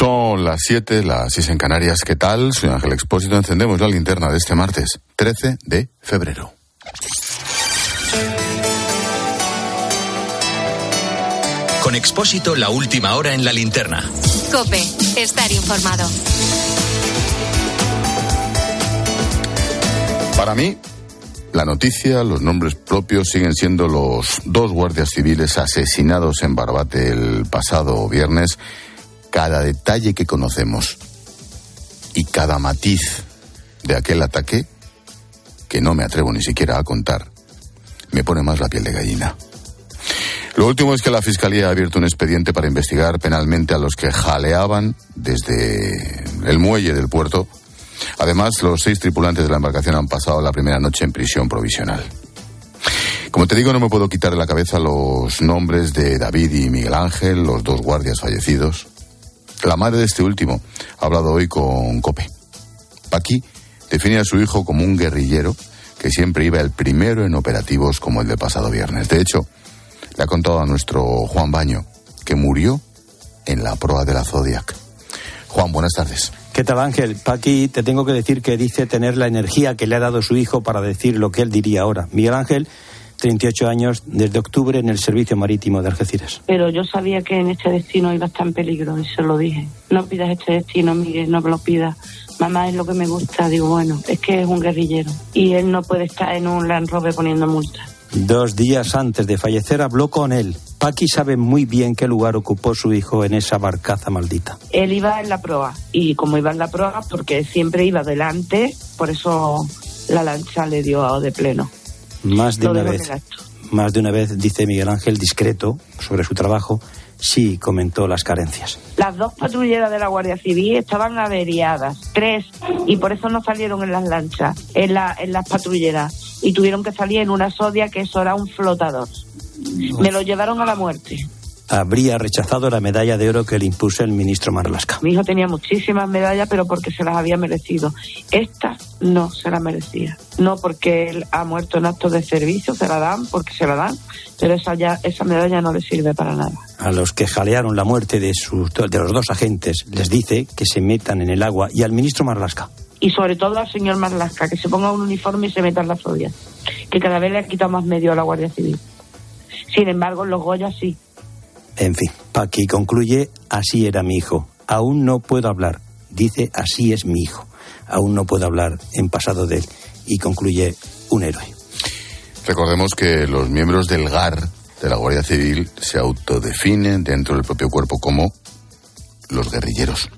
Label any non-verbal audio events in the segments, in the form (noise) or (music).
Son las 7, las 6 en Canarias. ¿Qué tal? Soy Ángel Expósito. Encendemos la linterna de este martes, 13 de febrero. Con Expósito, la última hora en la linterna. Cope, estar informado. Para mí, la noticia, los nombres propios siguen siendo los dos guardias civiles asesinados en Barbate el pasado viernes. Cada detalle que conocemos y cada matiz de aquel ataque, que no me atrevo ni siquiera a contar, me pone más la piel de gallina. Lo último es que la Fiscalía ha abierto un expediente para investigar penalmente a los que jaleaban desde el muelle del puerto. Además, los seis tripulantes de la embarcación han pasado la primera noche en prisión provisional. Como te digo, no me puedo quitar de la cabeza los nombres de David y Miguel Ángel, los dos guardias fallecidos. La madre de este último ha hablado hoy con Cope. Paqui define a su hijo como un guerrillero que siempre iba el primero en operativos como el del pasado viernes. De hecho, le ha contado a nuestro Juan Baño que murió en la proa de la Zodiac. Juan, buenas tardes. ¿Qué tal Ángel? Paqui, te tengo que decir que dice tener la energía que le ha dado su hijo para decir lo que él diría ahora. Miguel Ángel, 38 años, desde octubre en el Servicio Marítimo de Algeciras. Pero yo sabía que en este destino iba a estar en peligro y se lo dije. No pidas este destino, Miguel, no me lo pidas. Mamá es lo que me gusta. Digo, bueno, es que es un guerrillero y él no puede estar en un Land Rover poniendo multas. Dos días antes de fallecer habló con él. Paqui sabe muy bien qué lugar ocupó su hijo en esa barcaza maldita. Él iba en la proa y como iba en la proa, porque siempre iba delante, por eso la lancha le dio de pleno. Más de una vez, más de una vez, dice Miguel Ángel, discreto sobre su trabajo, sí comentó las carencias. Las dos patrulleras de la Guardia Civil estaban averiadas, tres, y por eso no salieron en las lanchas, en, la, en las patrulleras, y tuvieron que salir en una sodia que eso era un flotador. Me lo llevaron a la muerte. Habría rechazado la medalla de oro que le impuso el ministro Marlasca. Mi hijo tenía muchísimas medallas, pero porque se las había merecido. Esta no se la merecía. No porque él ha muerto en actos de servicio, se la dan porque se la dan, pero esa, ya, esa medalla no le sirve para nada. A los que jalearon la muerte de, sus, de los dos agentes les dice que se metan en el agua y al ministro Marlasca. Y sobre todo al señor Marlasca, que se ponga un uniforme y se meta en la sodia. Que cada vez le ha quitado más medio a la Guardia Civil. Sin embargo, en los Goya sí. En fin, Paqui concluye, así era mi hijo. Aún no puedo hablar. Dice, así es mi hijo. Aún no puedo hablar en pasado de él. Y concluye, un héroe. Recordemos que los miembros del GAR de la Guardia Civil se autodefinen dentro del propio cuerpo como los guerrilleros.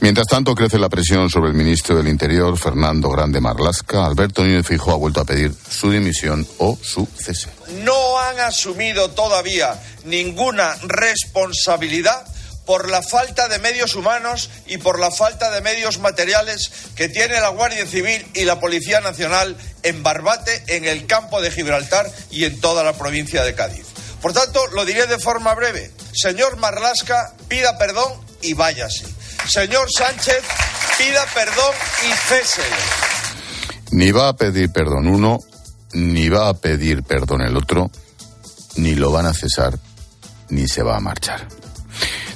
Mientras tanto, crece la presión sobre el ministro del Interior, Fernando Grande Marlasca. Alberto Núñez Fijo ha vuelto a pedir su dimisión o su cese. no han asumido todavía ninguna responsabilidad por la falta de medios humanos y por la falta de medios materiales que tiene la Guardia Civil y la Policía Nacional en Barbate, en el campo de Gibraltar y en toda la provincia de Cádiz. Por tanto, lo diré de forma breve. Señor Marlasca, pida perdón y váyase. Señor Sánchez, pida perdón y césele. Ni va a pedir perdón uno, ni va a pedir perdón el otro, ni lo van a cesar, ni se va a marchar.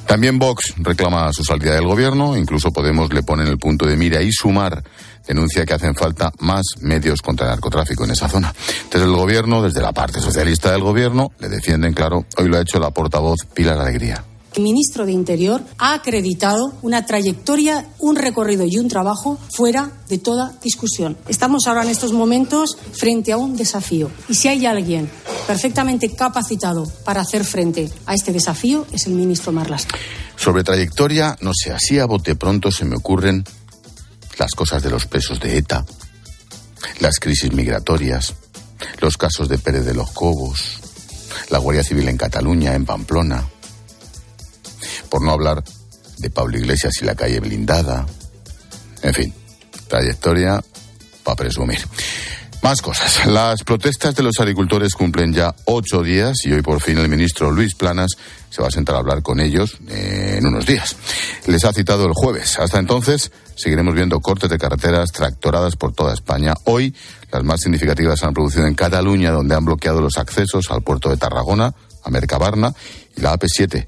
También Vox reclama su salida del gobierno, incluso Podemos le pone en el punto de mira y sumar denuncia que hacen falta más medios contra el narcotráfico en esa zona. Desde el gobierno, desde la parte socialista del gobierno, le defienden, claro, hoy lo ha hecho la portavoz Pilar Alegría. El ministro de Interior ha acreditado una trayectoria, un recorrido y un trabajo fuera de toda discusión. Estamos ahora en estos momentos frente a un desafío. Y si hay alguien perfectamente capacitado para hacer frente a este desafío, es el ministro Marlasca. Sobre trayectoria, no sé, así a bote pronto se me ocurren las cosas de los presos de ETA, las crisis migratorias, los casos de Pérez de los Cobos, la Guardia Civil en Cataluña, en Pamplona, por no hablar de Pablo Iglesias y la calle blindada. En fin, trayectoria para presumir. Más cosas. Las protestas de los agricultores cumplen ya ocho días y hoy por fin el ministro Luis Planas se va a sentar a hablar con ellos en unos días. Les ha citado el jueves. Hasta entonces seguiremos viendo cortes de carreteras tractoradas por toda España. Hoy las más significativas se han producido en Cataluña, donde han bloqueado los accesos al puerto de Tarragona, a Mercabarna y la AP7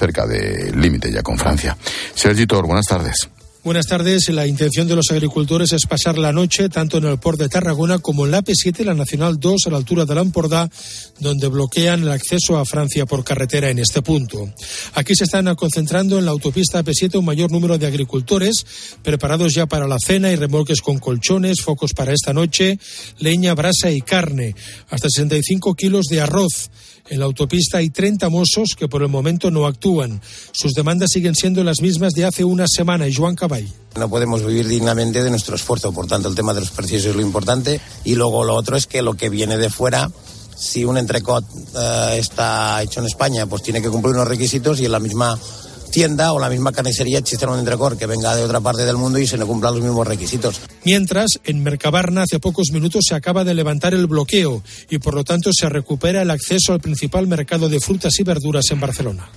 cerca del límite ya con Francia. Sergi Tor, buenas tardes. Buenas tardes. La intención de los agricultores es pasar la noche tanto en el puerto de Tarragona como en la P7, la Nacional 2, a la altura de la Lampordà, donde bloquean el acceso a Francia por carretera en este punto. Aquí se están concentrando en la autopista P7 un mayor número de agricultores preparados ya para la cena y remolques con colchones, focos para esta noche, leña, brasa y carne, hasta 65 kilos de arroz. En la autopista hay 30 mozos que por el momento no actúan. Sus demandas siguen siendo las mismas de hace una semana. Y Joan Caball. No podemos vivir dignamente de nuestro esfuerzo, por tanto el tema de los precios es lo importante. Y luego lo otro es que lo que viene de fuera si un entrecot eh, está hecho en España, pues tiene que cumplir unos requisitos y en la misma tienda o la misma carnicería existe un entrecor que venga de otra parte del mundo y se le cumplan los mismos requisitos. Mientras, en Mercabarna hace pocos minutos se acaba de levantar el bloqueo y por lo tanto se recupera el acceso al principal mercado de frutas y verduras en Barcelona.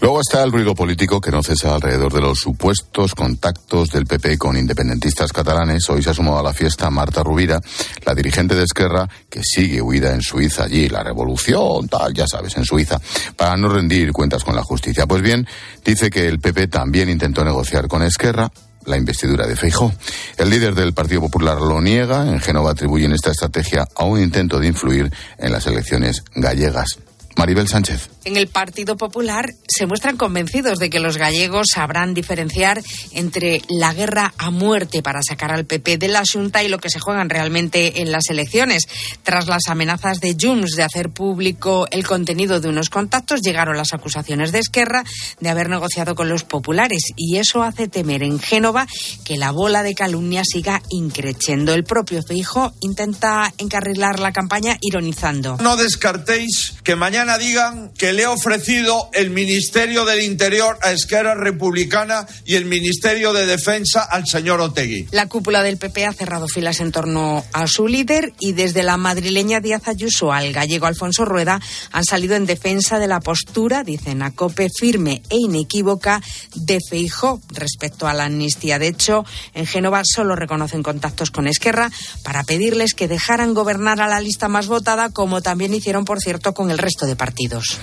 Luego está el ruido político que no cesa alrededor de los supuestos contactos del PP con independentistas catalanes. Hoy se ha sumado a la fiesta Marta Rubira, la dirigente de Esquerra, que sigue huida en Suiza allí, la revolución, tal, ya sabes, en Suiza, para no rendir cuentas con la justicia. Pues bien, dice que el PP también intentó negociar con Esquerra, la investidura de Feijó. El líder del Partido Popular lo niega. En Génova atribuyen esta estrategia a un intento de influir en las elecciones gallegas. Maribel Sánchez. En el Partido Popular se muestran convencidos de que los gallegos sabrán diferenciar entre la guerra a muerte para sacar al PP de la Junta y lo que se juegan realmente en las elecciones. Tras las amenazas de Junts de hacer público el contenido de unos contactos, llegaron las acusaciones de Esquerra de haber negociado con los populares y eso hace temer en Génova que la bola de calumnia siga increciendo. El propio Feijo intenta encarrilar la campaña ironizando. No descartéis que mañana digan que le he ofrecido el Ministerio del Interior a Esquerra Republicana y el Ministerio de Defensa al señor Otegui. La cúpula del PP ha cerrado filas en torno a su líder y desde la madrileña Díaz Ayuso al gallego Alfonso Rueda han salido en defensa de la postura, dicen a COPE, firme e inequívoca de Feijó respecto a la amnistía. De hecho, en Génova solo reconocen contactos con Esquerra para pedirles que dejaran gobernar a la lista más votada, como también hicieron, por cierto, con el resto de partidos.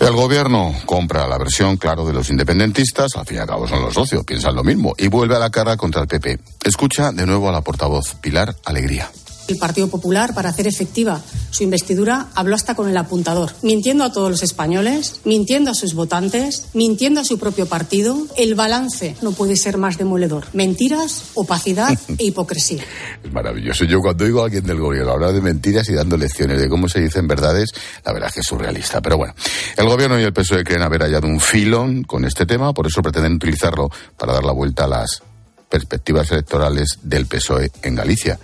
El gobierno compra la versión, claro, de los independentistas, al fin y al cabo son los socios, piensan lo mismo, y vuelve a la cara contra el PP. Escucha de nuevo a la portavoz Pilar Alegría. El Partido Popular, para hacer efectiva su investidura, habló hasta con el apuntador, mintiendo a todos los españoles, mintiendo a sus votantes, mintiendo a su propio partido. El balance no puede ser más demoledor. Mentiras, opacidad (laughs) e hipocresía. Es maravilloso. Yo cuando oigo a alguien del gobierno hablar de mentiras y dando lecciones de cómo se dicen verdades, la verdad es que es surrealista. Pero bueno, el gobierno y el PSOE creen haber hallado un filón con este tema, por eso pretenden utilizarlo para dar la vuelta a las perspectivas electorales del PSOE en Galicia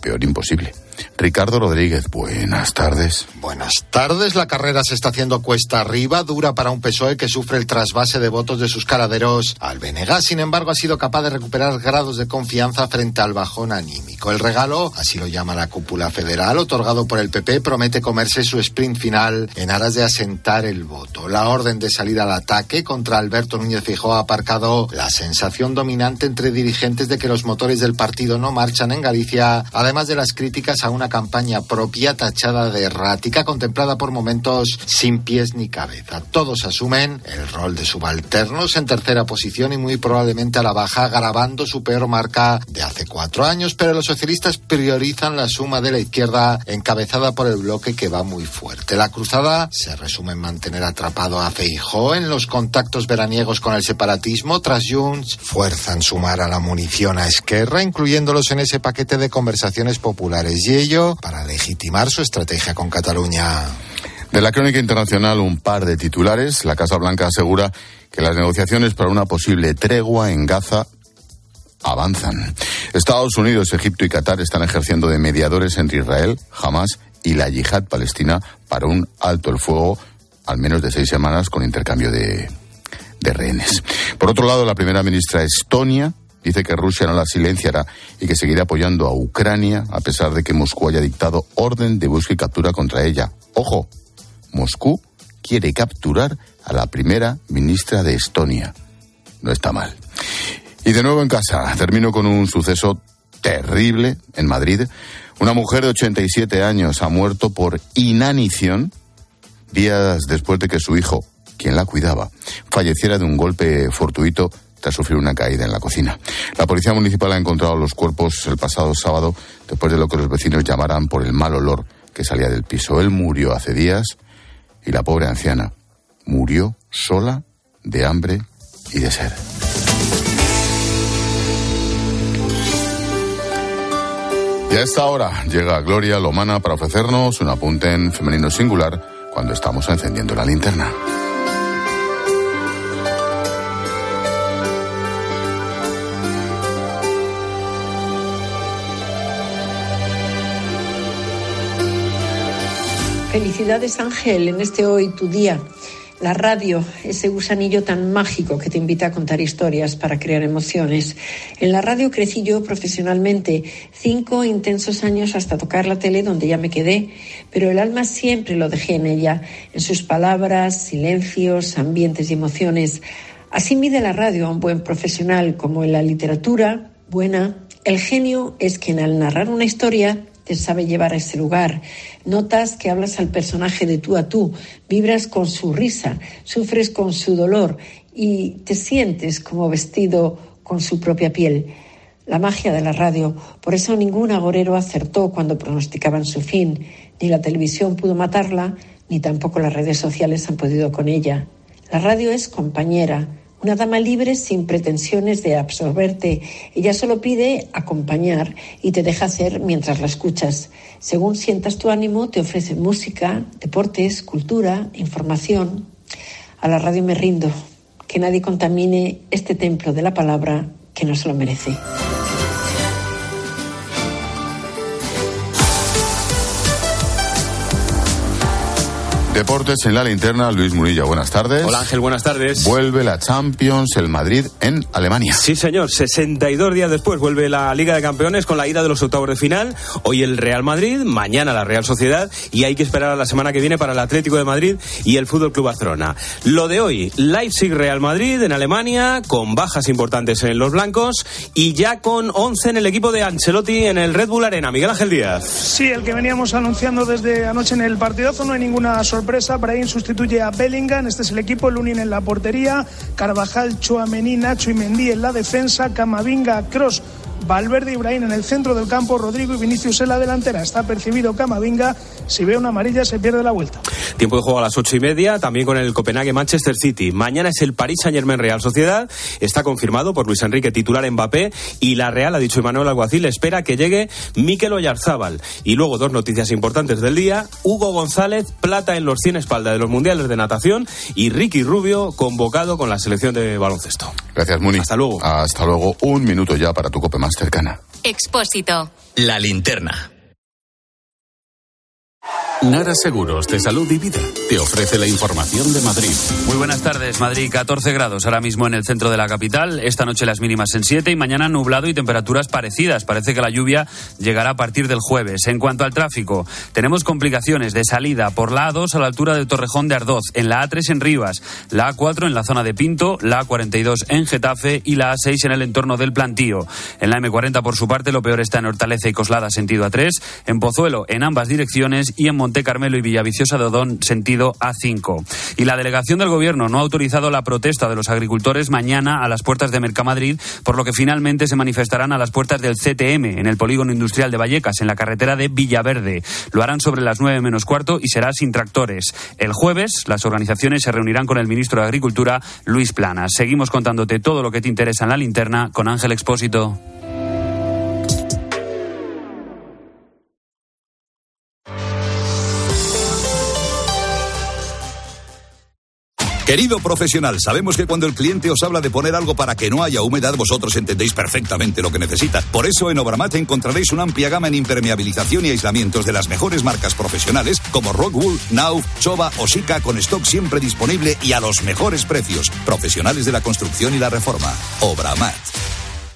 peor imposible. Ricardo Rodríguez, buenas tardes. Buenas tardes. La carrera se está haciendo cuesta arriba, dura para un PSOE que sufre el trasvase de votos de sus caraderos al. Sin embargo, ha sido capaz de recuperar grados de confianza frente al bajón anímico. El regalo, así lo llama la cúpula federal, otorgado por el PP, promete comerse su sprint final en aras de asentar el voto. La orden de salir al ataque contra Alberto Núñez Fijó ha aparcado la sensación dominante entre dirigentes de que los motores del partido no marchan en Galicia, además de las críticas a una campaña propia tachada de errática, contemplada por momentos sin pies ni cabeza. Todos asumen el rol de subalternos en tercera posición y muy probablemente a la baja, grabando su peor marca de hace cuatro años, pero los socialistas priorizan la suma de la izquierda encabezada por el bloque que va muy fuerte. La cruzada se resume en mantener atrapado a Feijó en los contactos veraniegos con el separatismo. Tras Junts, fuerzan sumar a la munición a Esquerra, incluyéndolos en ese paquete de conversaciones populares. Para legitimar su estrategia con Cataluña. De la crónica internacional, un par de titulares. La Casa Blanca asegura que las negociaciones para una posible tregua en Gaza avanzan. Estados Unidos, Egipto y Qatar están ejerciendo de mediadores entre Israel, Hamas y la yihad palestina para un alto el fuego al menos de seis semanas con intercambio de, de rehenes. Por otro lado, la primera ministra Estonia dice que Rusia no la silenciará y que seguirá apoyando a Ucrania a pesar de que Moscú haya dictado orden de búsqueda y captura contra ella. Ojo, Moscú quiere capturar a la primera ministra de Estonia. No está mal. Y de nuevo en casa, termino con un suceso terrible en Madrid. Una mujer de 87 años ha muerto por inanición días después de que su hijo, quien la cuidaba, falleciera de un golpe fortuito tras sufrir una caída en la cocina. La policía municipal ha encontrado los cuerpos el pasado sábado después de lo que los vecinos llamaran por el mal olor que salía del piso. Él murió hace días y la pobre anciana murió sola de hambre y de sed. Y a esta hora llega Gloria Lomana para ofrecernos un apunte en femenino singular cuando estamos encendiendo la linterna. Felicidades Ángel en este hoy tu día. La radio, ese gusanillo tan mágico que te invita a contar historias para crear emociones. En la radio crecí yo profesionalmente, cinco intensos años hasta tocar la tele donde ya me quedé, pero el alma siempre lo dejé en ella, en sus palabras, silencios, ambientes y emociones. Así mide la radio a un buen profesional como en la literatura, buena. El genio es quien al narrar una historia te sabe llevar a ese lugar. Notas que hablas al personaje de tú a tú, vibras con su risa, sufres con su dolor y te sientes como vestido con su propia piel. La magia de la radio. Por eso ningún agorero acertó cuando pronosticaban su fin. Ni la televisión pudo matarla, ni tampoco las redes sociales han podido con ella. La radio es compañera, una dama libre sin pretensiones de absorberte. Ella solo pide acompañar y te deja hacer mientras la escuchas. Según sientas tu ánimo, te ofrece música, deportes, cultura, información. A la radio me rindo. Que nadie contamine este templo de la palabra que no se lo merece. Deportes en la linterna, Luis Murilla, buenas tardes. Hola Ángel, buenas tardes. Vuelve la Champions, el Madrid en Alemania. Sí, señor, 62 días después vuelve la Liga de Campeones con la ida de los octavos de final. Hoy el Real Madrid, mañana la Real Sociedad y hay que esperar a la semana que viene para el Atlético de Madrid y el Fútbol Club Barcelona. Lo de hoy, Leipzig Real Madrid en Alemania, con bajas importantes en los blancos y ya con 11 en el equipo de Ancelotti en el Red Bull Arena. Miguel Ángel Díaz. Sí, el que veníamos anunciando desde anoche en el partidazo, no hay ninguna sorpresa sorpresa. Brahim sustituye a Bellingham. Este es el equipo. Lunin en la portería. Carvajal, Chuamení, Nacho y Mendy en la defensa. Camavinga, Cross. Valverde Ibrahim en el centro del campo, Rodrigo y Vinicius en la delantera. Está percibido Camavinga. Si ve una amarilla, se pierde la vuelta. Tiempo de juego a las ocho y media, también con el Copenhague Manchester City. Mañana es el París Saint Germain Real Sociedad. Está confirmado por Luis Enrique titular Mbappé. Y la Real, ha dicho Emanuel Alguacil, espera que llegue Mikel Oyarzábal. Y luego dos noticias importantes del día. Hugo González, plata en los 100 espalda de los mundiales de natación. Y Ricky Rubio, convocado con la selección de baloncesto. Gracias, Muni. Hasta luego. Hasta luego. Un minuto ya para tu cope más cercana. Expósito. La linterna. Nara Seguros de Salud y Vida te ofrece la información de Madrid. Muy buenas tardes. Madrid, 14 grados ahora mismo en el centro de la capital. Esta noche las mínimas en 7 y mañana nublado y temperaturas parecidas. Parece que la lluvia llegará a partir del jueves. En cuanto al tráfico, tenemos complicaciones de salida por la A2 a la altura de Torrejón de Ardoz, en la A3 en Rivas, la A4 en la zona de Pinto, la A42 en Getafe y la A6 en el entorno del Plantío. En la M40, por su parte, lo peor está en Hortaleza y Coslada, sentido A3, en Pozuelo, en ambas direcciones y en Monte Carmelo y Villaviciosa de Odón, sentido A5. Y la delegación del Gobierno no ha autorizado la protesta de los agricultores mañana a las puertas de Mercamadrid, por lo que finalmente se manifestarán a las puertas del CTM, en el polígono industrial de Vallecas, en la carretera de Villaverde. Lo harán sobre las nueve menos cuarto y será sin tractores. El jueves, las organizaciones se reunirán con el ministro de Agricultura, Luis Planas. Seguimos contándote todo lo que te interesa en la linterna con Ángel Expósito. Querido profesional, sabemos que cuando el cliente os habla de poner algo para que no haya humedad, vosotros entendéis perfectamente lo que necesita. Por eso en Obramat encontraréis una amplia gama en impermeabilización y aislamientos de las mejores marcas profesionales como Rockwool, Nauf, Choba o Sika con stock siempre disponible y a los mejores precios. Profesionales de la construcción y la reforma. Obramat.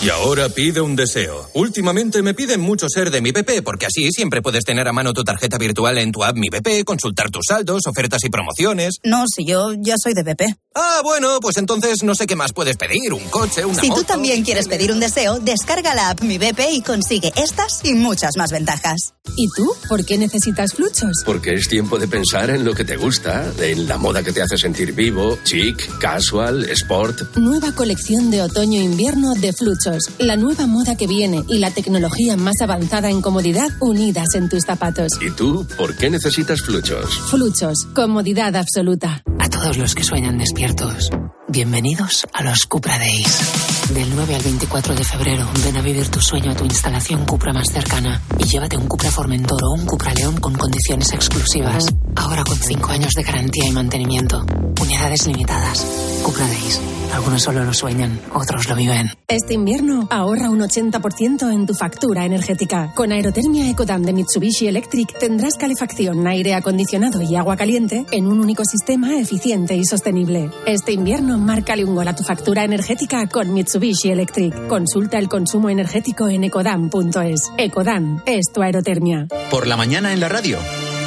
Y ahora pide un deseo. Últimamente me piden mucho ser de mi BP, porque así siempre puedes tener a mano tu tarjeta virtual en tu app Mi BP, consultar tus saldos, ofertas y promociones. No, si yo ya soy de BP. Ah, bueno, pues entonces no sé qué más puedes pedir. Un coche, una Si moto. tú también quieres pedir un deseo, descarga la app Mi BP y consigue estas y muchas más ventajas. ¿Y tú? ¿Por qué necesitas fluchos? Porque es tiempo de pensar en lo que te gusta, en la moda que te hace sentir vivo, chic, casual, sport. Nueva colección de otoño-invierno de Fluchos. La nueva moda que viene y la tecnología más avanzada en comodidad unidas en tus zapatos. ¿Y tú por qué necesitas fluchos? Fluchos. Comodidad absoluta. A todos los que sueñan despiertos, bienvenidos a los Cupra Days. Del 9 al 24 de febrero, ven a vivir tu sueño a tu instalación Cupra más cercana y llévate un Cupra Formentor o un Cupra León con condiciones exclusivas. Ahora con 5 años de garantía y mantenimiento. Unidades limitadas. Cupra Days. Algunos solo lo sueñan, otros lo viven. Este invierno ahorra un 80% en tu factura energética. Con Aerotermia Ecodan de Mitsubishi Electric tendrás calefacción, aire acondicionado y agua caliente en un único sistema eficiente y sostenible. Este invierno márcale un gol a tu factura energética con Mitsubishi Electric. Consulta el consumo energético en ecodan.es. Ecodan es tu aerotermia. Por la mañana en la radio.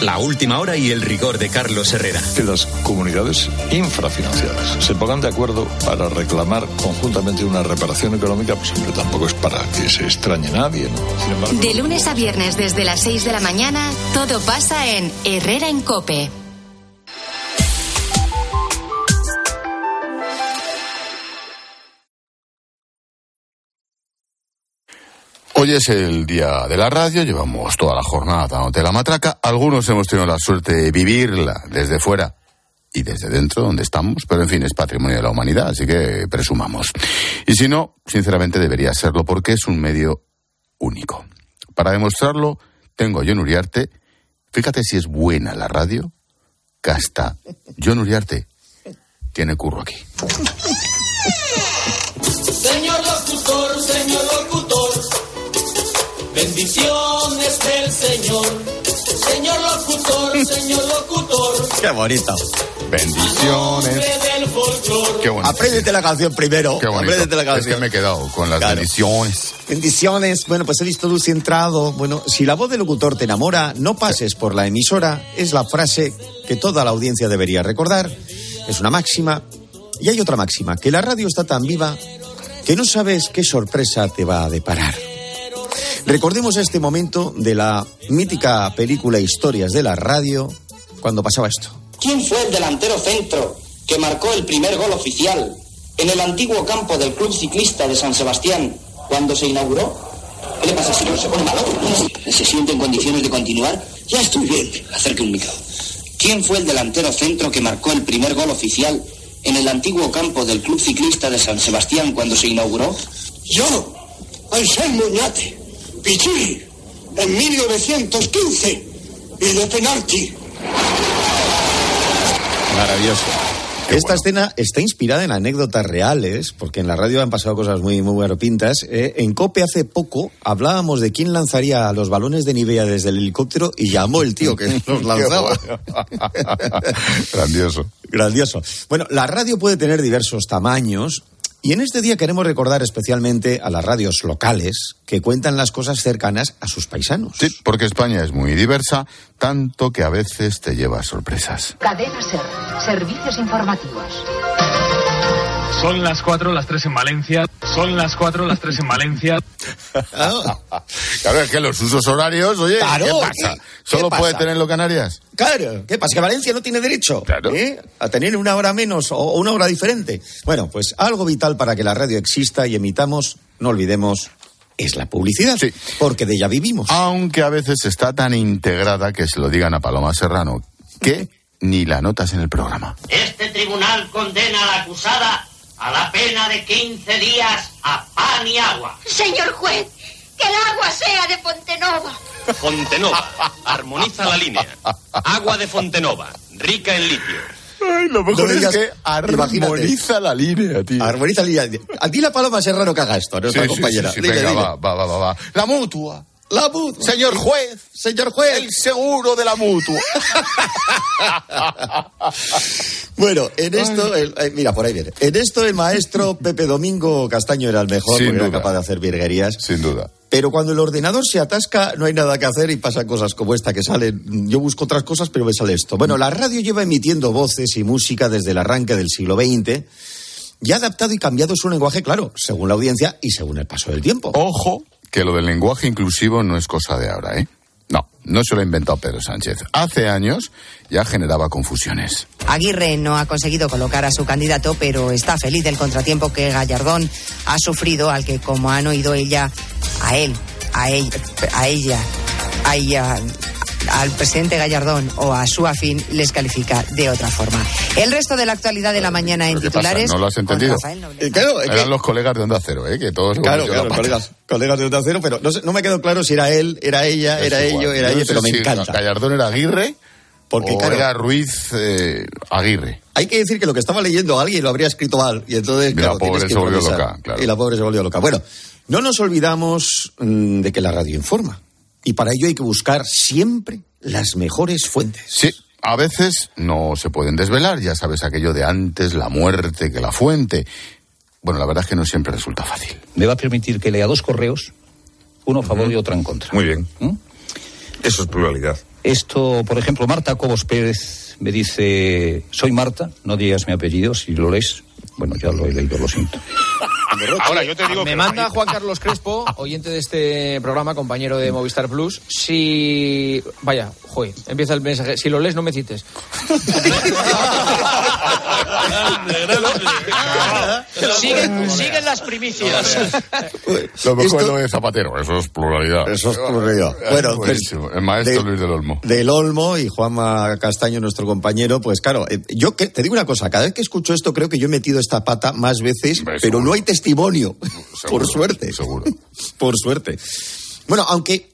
La última hora y el rigor de Carlos Herrera. que las comunidades infrafinanciadas se pongan de acuerdo para reclamar conjuntamente una reparación económica, pues hombre, tampoco es para que se extrañe nadie, ¿no? Sin embargo, De lunes a viernes desde las 6 de la mañana, todo pasa en Herrera en Cope. Hoy es el día de la radio, llevamos toda la jornada dándote la matraca. Algunos hemos tenido la suerte de vivirla desde fuera y desde dentro, donde estamos, pero en fin, es patrimonio de la humanidad, así que presumamos. Y si no, sinceramente debería serlo, porque es un medio único. Para demostrarlo, tengo a John Uriarte. Fíjate si es buena la radio, que hasta John Uriarte tiene curro aquí. (laughs) bendiciones del Señor. Señor locutor, (laughs) señor locutor, Qué bonito. Bendiciones. Qué bonito. Apréndete la canción primero. Qué bonito. Apréndete la Es canción. que me he quedado con las Claro. bendiciones. Bendiciones. Bueno, pues he visto luz y entrado. Bueno, si la voz del locutor te enamora, no pases por la emisora. Es la frase que toda la audiencia debería recordar. Es una máxima. Y hay otra máxima, que la radio está tan viva que no sabes qué sorpresa te va a deparar. Recordemos este momento de la mítica película Historias de la Radio, cuando pasaba esto. ¿Quién fue el delantero centro que marcó el primer gol oficial en el antiguo campo del Club Ciclista de San Sebastián cuando se inauguró? ¿Qué le pasa, señor? ¿Se pone malo? ¿Se siente en condiciones de continuar? Ya estoy bien. Acerque un micro. ¿Quién fue el delantero centro que marcó el primer gol oficial en el antiguo campo del Club Ciclista de San Sebastián cuando se inauguró? Yo, Anselmo Ñate, Pichí, en 1915, y de penalti. Maravilloso. Esta escena está inspirada en anécdotas reales, porque en la radio han pasado cosas muy, muy variopintas. Eh, en COPE hace poco hablábamos de quién lanzaría los balones de Nivea desde el helicóptero y llamó el tío que (laughs) los lanzaba. (laughs) Grandioso. Grandioso. Bueno, la radio puede tener diversos tamaños y en este día queremos recordar especialmente a las radios locales que cuentan las cosas cercanas a sus paisanos. Sí, porque España es muy diversa, tanto que a veces te lleva sorpresas. Cadena Ser. Servicios informativos. Son las 4, las 3 en Valencia. Son las 4, las 3 en Valencia. (laughs) Claro, es que los usos horarios, oye, Claro, ¿qué pasa? ¿qué- ¿Solo qué puede pasa? tenerlo Canarias? Claro, ¿qué pasa? ¿Que Valencia no tiene derecho ¿eh? a tener una hora menos o o una hora diferente? Bueno, pues algo vital para que la radio exista y emitamos, no olvidemos, es la publicidad. Sí. Porque de ella vivimos. Aunque a veces está tan integrada que se lo digan a Paloma Serrano, que ni la notas en el programa. Este tribunal condena a la acusada a la pena de 15 días a pan y agua. Señor juez, que el agua sea de Fontenova. Fontenova. Armoniza la línea. Agua de Fontenova. Rica en litio. Ay, lo mejor No es digas- que armoniza la línea, tío. Armoniza la línea. A ti la paloma Serrano que haga esto, nuestra Sí, sí, compañera. sí, venga, dile. va, va, va, va, va. La mutua. La mutua. Señor juez. Señor juez. El seguro de la mutua. (laughs) Bueno, en esto, el- eh, mira, por ahí viene. En esto el maestro (laughs) Pepe Domingo Castaño era el mejor Sin porque era capaz de hacer virguerías. Sin duda. Pero cuando el ordenador se atasca, no hay nada que hacer y pasan cosas como esta que salen. Yo busco otras cosas, pero me sale esto. Bueno, la radio lleva emitiendo voces y música desde el arranque del siglo XX y ha adaptado y cambiado su lenguaje, claro, según la audiencia y según el paso del tiempo. Ojo, que lo del lenguaje inclusivo no es cosa de ahora, ¿eh? No, no se lo ha inventado Pedro Sánchez. Hace años ya generaba confusiones. Aguirre no ha conseguido colocar a su candidato, pero está feliz del contratiempo que Gallardón ha sufrido, al que, como han oído ella, a él, a ella, a ella, a ella, al presidente Gallardón o a su afín les califica de otra forma. El resto de la actualidad de la mañana en ¿Qué pasa? titulares. ¿No lo has entendido? Eh, claro, que- Eran los colegas de Onda Cero, ¿eh? Que todos Claro, claro, la colegas, colegas de Onda Cero, pero no, sé- no me quedó claro si era él, era ella, Es era igual. ello, era no ella, pero me si encanta. Gallardón era Aguirre Porque, o claro, era Ruiz eh, Aguirre. Hay que decir que lo que estaba leyendo alguien lo habría escrito mal y entonces Y la claro, pobre tienes que se volvió loca, claro. Y la pobre se volvió loca. Bueno, no nos olvidamos mm, de que la radio informa y para ello hay que buscar siempre las mejores fuentes. Sí, a veces no se pueden desvelar, ya sabes aquello de antes la muerte que la fuente. Bueno, la verdad es que no siempre resulta fácil. me va a permitir que lea dos correos, uno a favor y otro en contra. Muy bien. ¿Mm? Eso es pluralidad. Esto, por ejemplo, Marta Cobos Pérez me dice, soy Marta, no digas mi apellido, si lo lees, bueno, ya lo he leído, lo siento. Ahora yo te digo Me que manda Juan Carlos Crespo, oyente de este programa, compañero de Movistar Plus, si... Vaya, joder, empieza el mensaje. Si lo lees, no me cites. siguen, siguen las primicias. Lo mejor Esto- es lo de Zapatero, eso es pluralidad. Eso es pluralidad. Bueno, pues, el maestro de- Luis del Olmo. Del Olmo y Juanma Castaño, nuestro compañero, pues claro, eh, yo que, te digo una cosa, cada vez que escucho esto creo que yo he metido esta pata más veces, pero no hay testimonio, (laughs) por suerte. Seguro. (laughs) Por suerte. Bueno, aunque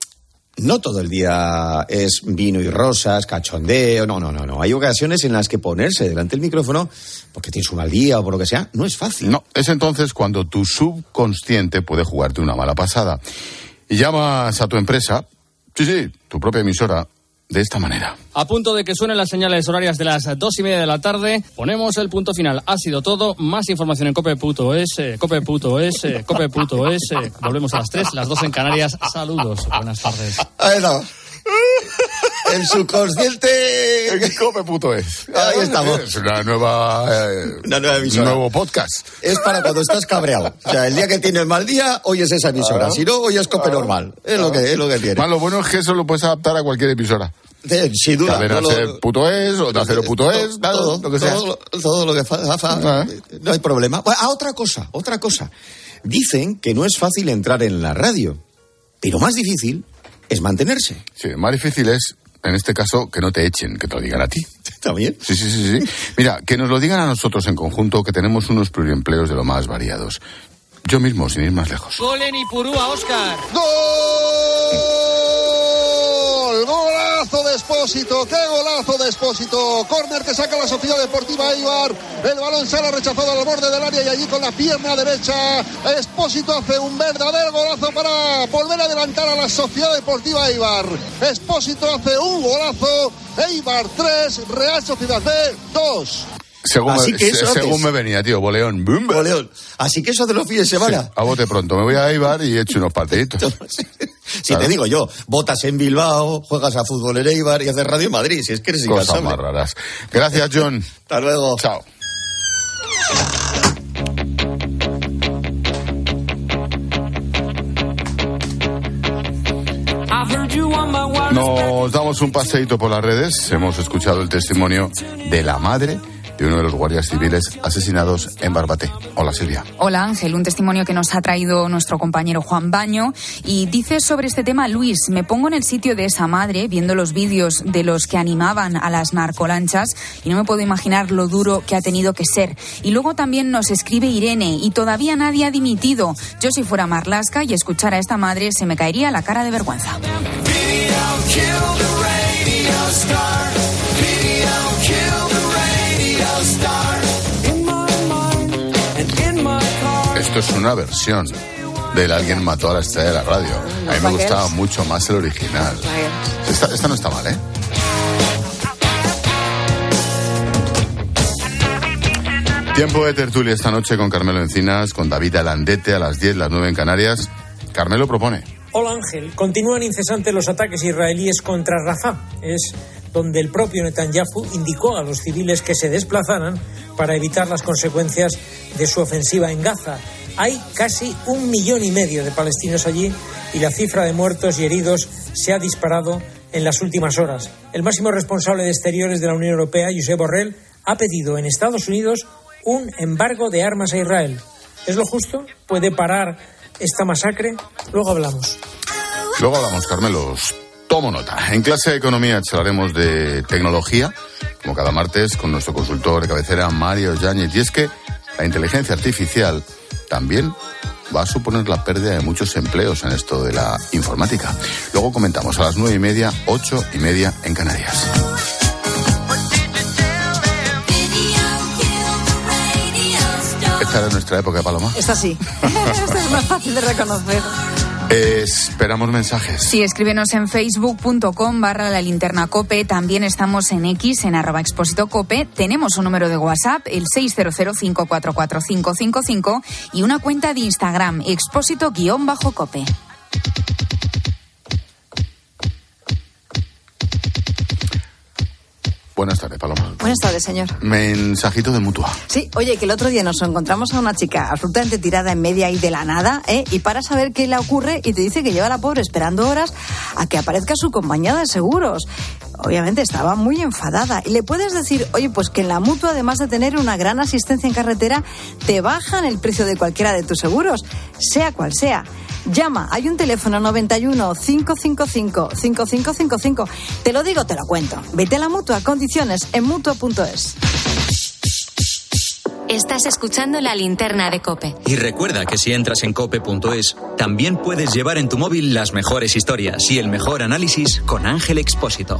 no todo el día es vino y rosas, cachondeo, no, no, no, no. Hay ocasiones en las que ponerse delante del micrófono, porque tienes un mal día o por lo que sea, no es fácil. No, es entonces cuando tu subconsciente puede jugarte una mala pasada. Y llamas a tu empresa, sí, sí, tu propia emisora, de esta manera. A punto de que suenen las señales horarias de las dos y media de la tarde, ponemos el punto final. Ha sido todo. Más información en cope.es, eh, cope.es, eh, cope.es. eh. Volvemos a las tres, las dos en Canarias. Saludos. Buenas tardes. El subconsciente. En cope.es. Ahí estamos. Es una nueva, eh, Una nueva emisora. un nuevo podcast. Es para cuando estás cabreado. O sea, el día que tienes mal día, oyes esa emisora. Ah. Si no, oyes cope normal. Es lo que, es lo que tiene. Más lo bueno es que eso lo puedes adaptar a cualquier emisora. Eh, Sin duda. Cadena no lo- Ser punto es, o Cero punto es, nada, todo, lo que sea. todo, lo- todo lo que Ah. no hay problema. Bueno, ah, otra cosa, otra cosa. Dicen que no es fácil entrar en la radio, pero más difícil es mantenerse. Sí, más difícil es, en este caso, que no te echen, que te lo digan a ti. (laughs) ¿También? Sí, sí, sí, sí. Mira, que nos lo digan a nosotros en conjunto, que tenemos unos pluriempleos de lo más variados. Yo mismo, sin ir más lejos. Golen y Purúa, Oscar. ¡Gol! ¡Golazo de Expósito! ¡Qué golazo de Expósito! Córner que saca la Sociedad Deportiva Eibar. El balón sale rechazado al borde del área y allí con la pierna derecha. Expósito hace un verdadero golazo para volver a adelantar a la Sociedad Deportiva Eibar. Expósito hace un golazo. Eibar 3, Real Sociedad B 2. Según, Así me, que eso se- según me venía, tío, boleón. ¡Bum! León. Así que eso de los fines de semana. Sí, a bote pronto. Me voy a Eibar y echo unos partiditos. (laughs) Si te digo yo, votas en Bilbao, juegas a fútbol en Eibar y haces radio en Madrid. Si es que eres Cosas incansable. más raras. Gracias, John. (laughs) Hasta luego. Chao. Nos damos un paseíto por las redes. Hemos escuchado el testimonio de la madre de uno de los guardias civiles asesinados en Barbate. Hola Silvia. Hola Ángel, un testimonio que nos ha traído nuestro compañero Juan Baño y dice sobre este tema Luis, me pongo en el sitio de esa madre viendo los vídeos de los que animaban a las narcolanchas y no me puedo imaginar lo duro que ha tenido que ser. Y luego también nos escribe Irene y todavía nadie ha dimitido. Yo si fuera Marlasca y escuchara a esta madre se me caería la cara de vergüenza. Esto es una versión del Alguien mató a la estrella de la radio. A mí me gustaba mucho más el original. Esta, esta no está mal, ¿eh? Tiempo de tertulia esta noche con Carmelo Encinas, con David Alandete a las 10, las 9 en Canarias. Carmelo propone. Hola Ángel, continúan incesantes los ataques israelíes contra Rafah. Es donde el propio Netanyahu indicó a los civiles que se desplazaran para evitar las consecuencias de su ofensiva en Gaza. Hay casi un millón y medio de palestinos allí y la cifra de muertos y heridos se ha disparado en las últimas horas. El máximo responsable de exteriores de la Unión Europea, Josep Borrell, ha pedido en Estados Unidos un embargo de armas a Israel. ¿Es lo justo? ¿Puede parar esta masacre? Luego hablamos. Luego hablamos, Carmelos. Tomo nota. En clase de economía charlaremos de tecnología, como cada martes, con nuestro consultor de cabecera, Mario Yáñez. Y es que la inteligencia artificial también va a suponer la pérdida de muchos empleos en esto de la informática. Luego comentamos a las nueve y media, ocho y media en Canarias. Esta era nuestra época, Paloma. Esta sí. (laughs) Esta es más fácil de reconocer. Esperamos mensajes. Sí, escríbenos en facebook.com barra la linterna cope. También estamos en X, en arroba expósito cope. Tenemos un número de WhatsApp, el 600544555 y una cuenta de Instagram, expósito-cope. Buenas tardes, Paloma. Buenas tardes, señor. Mensajito de mutua. Sí, oye, que el otro día nos encontramos a una chica absolutamente tirada en media y de la nada, ¿eh? Y para saber qué le ocurre y te dice que lleva a la pobre esperando horas a que aparezca su compañía de seguros. Obviamente estaba muy enfadada. Y le puedes decir, oye, pues que en la mutua, además de tener una gran asistencia en carretera, te bajan el precio de cualquiera de tus seguros, sea cual sea. Llama, hay un teléfono 91 555 5555. Te lo digo, te lo cuento. Vete a la mutua, condiciones en mutua.es. Estás escuchando la linterna de Cope. Y recuerda que si entras en cope.es, también puedes llevar en tu móvil las mejores historias y el mejor análisis con Ángel Expósito.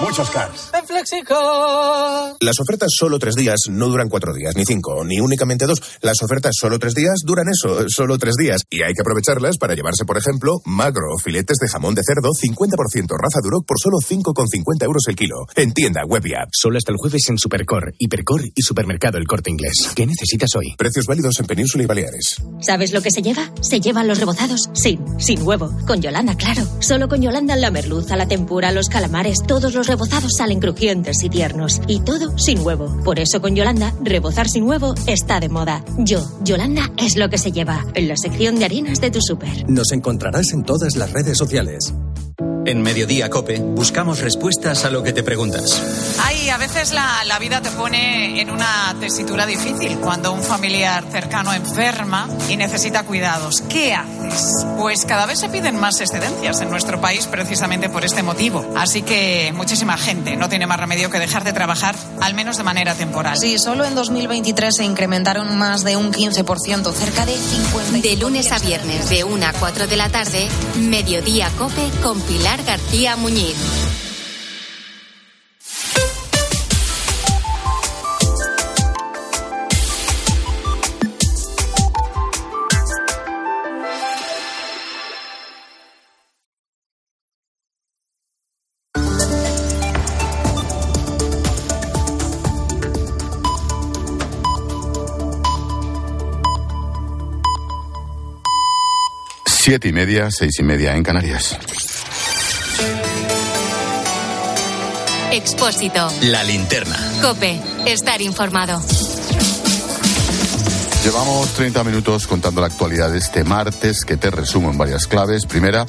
muchos cars. En Flexicar. Las ofertas solo tres días no duran cuatro días, ni cinco, ni únicamente dos. Las ofertas solo tres días duran eso, solo tres días. Y hay que aprovecharlas para llevarse, por ejemplo, magro, filetes de jamón de cerdo, 50% raza Duroc por solo 5,50 euros el kilo. En tienda, web y app. Solo hasta el jueves en Supercor, Hipercor y Supermercado El Corte Inglés. ¿Qué necesitas hoy? Precios válidos en Península y Baleares. ¿Sabes lo que se lleva? Se llevan los rebozados sin, sin huevo. Con Yolanda, claro. Solo con Yolanda la merluza, la tempura, los calamares, todos los rebozados salen crujientes y tiernos. Y todo sin huevo. Por eso con Yolanda, rebozar sin huevo está de moda. Yo, Yolanda, es lo que se lleva. En la sección de harinas de tu súper. Nos encontrarás en todas las redes sociales. En Mediodía Cope buscamos respuestas a lo que te preguntas. Ay, a veces la, la vida te pone en una tesitura difícil cuando un familiar cercano enferma y necesita cuidados. ¿Qué haces? Pues cada vez se piden más excedencias en nuestro país precisamente por este motivo. Así que muchísima gente no tiene más remedio que dejar de trabajar, al menos de manera temporal. Sí, solo en 2023 se incrementaron más de un 15%, cerca de 50. De lunes a viernes, de 1 a 4 de la tarde, Mediodía Cope con García Muñiz. Siete y media, seis y media en Canarias. Expósito. La linterna. Cope. Estar informado. Llevamos 30 minutos contando la actualidad de este martes, que te resumo en varias claves. Primera,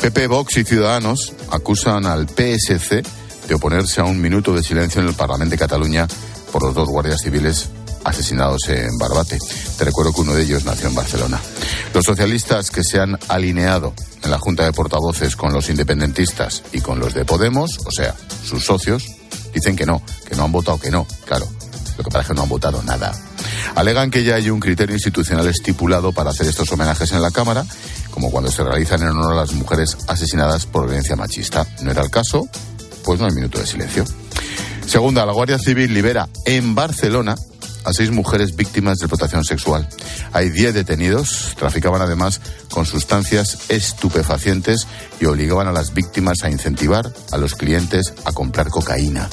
PP, Vox y Ciudadanos acusan al PSC de oponerse a un minuto de silencio en el Parlamento de Cataluña por los dos guardias civiles asesinados en Barbate. Te recuerdo que uno de ellos nació en Barcelona. Los socialistas que se han alineado en la Junta de Portavoces con los independentistas y con los de Podemos, o sea, sus socios, dicen que no, que no han votado que no. Claro, lo que pasa es que no han votado nada. Alegan que ya hay un criterio institucional estipulado para hacer estos homenajes en la Cámara, como cuando se realizan en honor a las mujeres asesinadas por violencia machista. ¿No era el caso? Pues no hay minuto de silencio. Segunda, la Guardia Civil libera en Barcelona a seis mujeres víctimas de explotación sexual. Hay diez detenidos, traficaban además con sustancias estupefacientes y obligaban a las víctimas a incentivar a los clientes a comprar cocaína.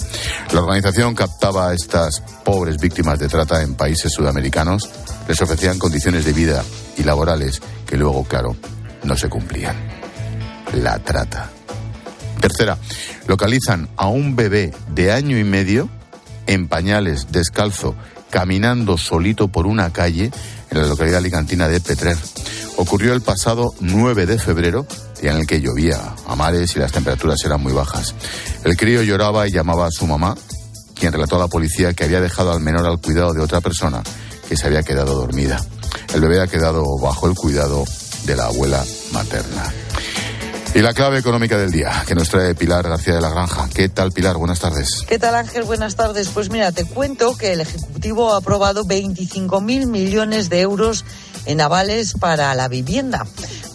La organización captaba a estas pobres víctimas de trata en países sudamericanos, les ofrecían condiciones de vida y laborales que luego, claro, no se cumplían. La trata. Tercera, localizan a un bebé de año y medio en pañales, descalzo, caminando solito por una calle en la localidad alicantina de Petrer. Ocurrió el pasado 9 de febrero, día en el que llovía a mares y las temperaturas eran muy bajas. El crío lloraba y llamaba a su mamá, quien relató a la policía que había dejado al menor al cuidado de otra persona que se había quedado dormida. El bebé ha quedado bajo el cuidado de la abuela materna. Y la clave económica del día, que nos trae Pilar García de la Granja. ¿Qué tal, Pilar? Buenas tardes. ¿Qué tal, Ángel? Buenas tardes. Pues mira, te cuento que el Ejecutivo ha aprobado 25.000 millones de euros en avales para la vivienda,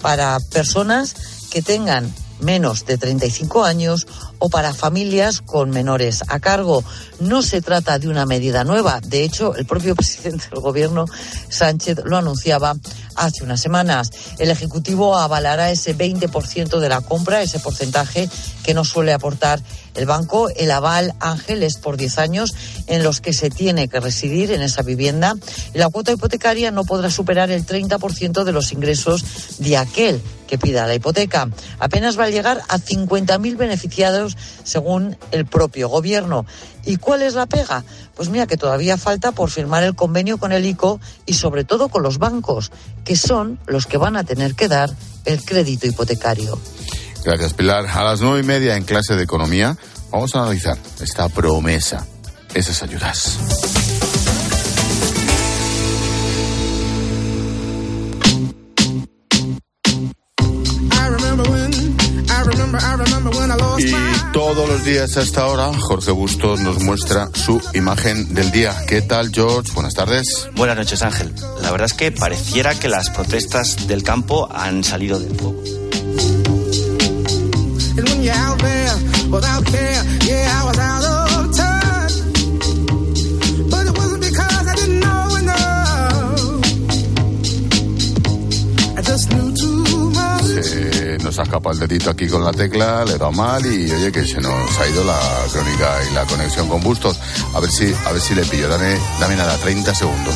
para personas que tengan menos de 35 años o para familias con menores a cargo. No se trata de una medida nueva. De hecho, el propio (laughs) presidente del Gobierno, Sánchez, lo anunciaba hace unas semanas. El Ejecutivo avalará ese 20% de la compra, ese porcentaje que no suele aportar el banco. El aval Ángel es por 10 años en los que se tiene que residir en esa vivienda. La cuota hipotecaria no podrá superar el 30% de los ingresos de aquel que pida la hipoteca. Apenas va a llegar a 50.000 beneficiados según el propio gobierno. ¿Y cuál es la pega? Pues mira que todavía falta por firmar el convenio con el ICO y sobre todo con los bancos, que son los que van a tener que dar el crédito hipotecario. Gracias, Pilar. A las nueve y media en clase de economía vamos a analizar esta promesa, esas ayudas. Todos los días a esta hora, Jorge Bustos nos muestra su imagen del día. ¿Qué tal, George? Buenas tardes. Buenas noches, Ángel. La verdad es que pareciera que las protestas del campo han salido del fuego. Se ha escapado el dedito aquí con la tecla, le da mal y oye que se nos ha ido la crónica y la conexión con Bustos. A ver si, a ver si le pillo. Dame, dame nada, 30 segundos.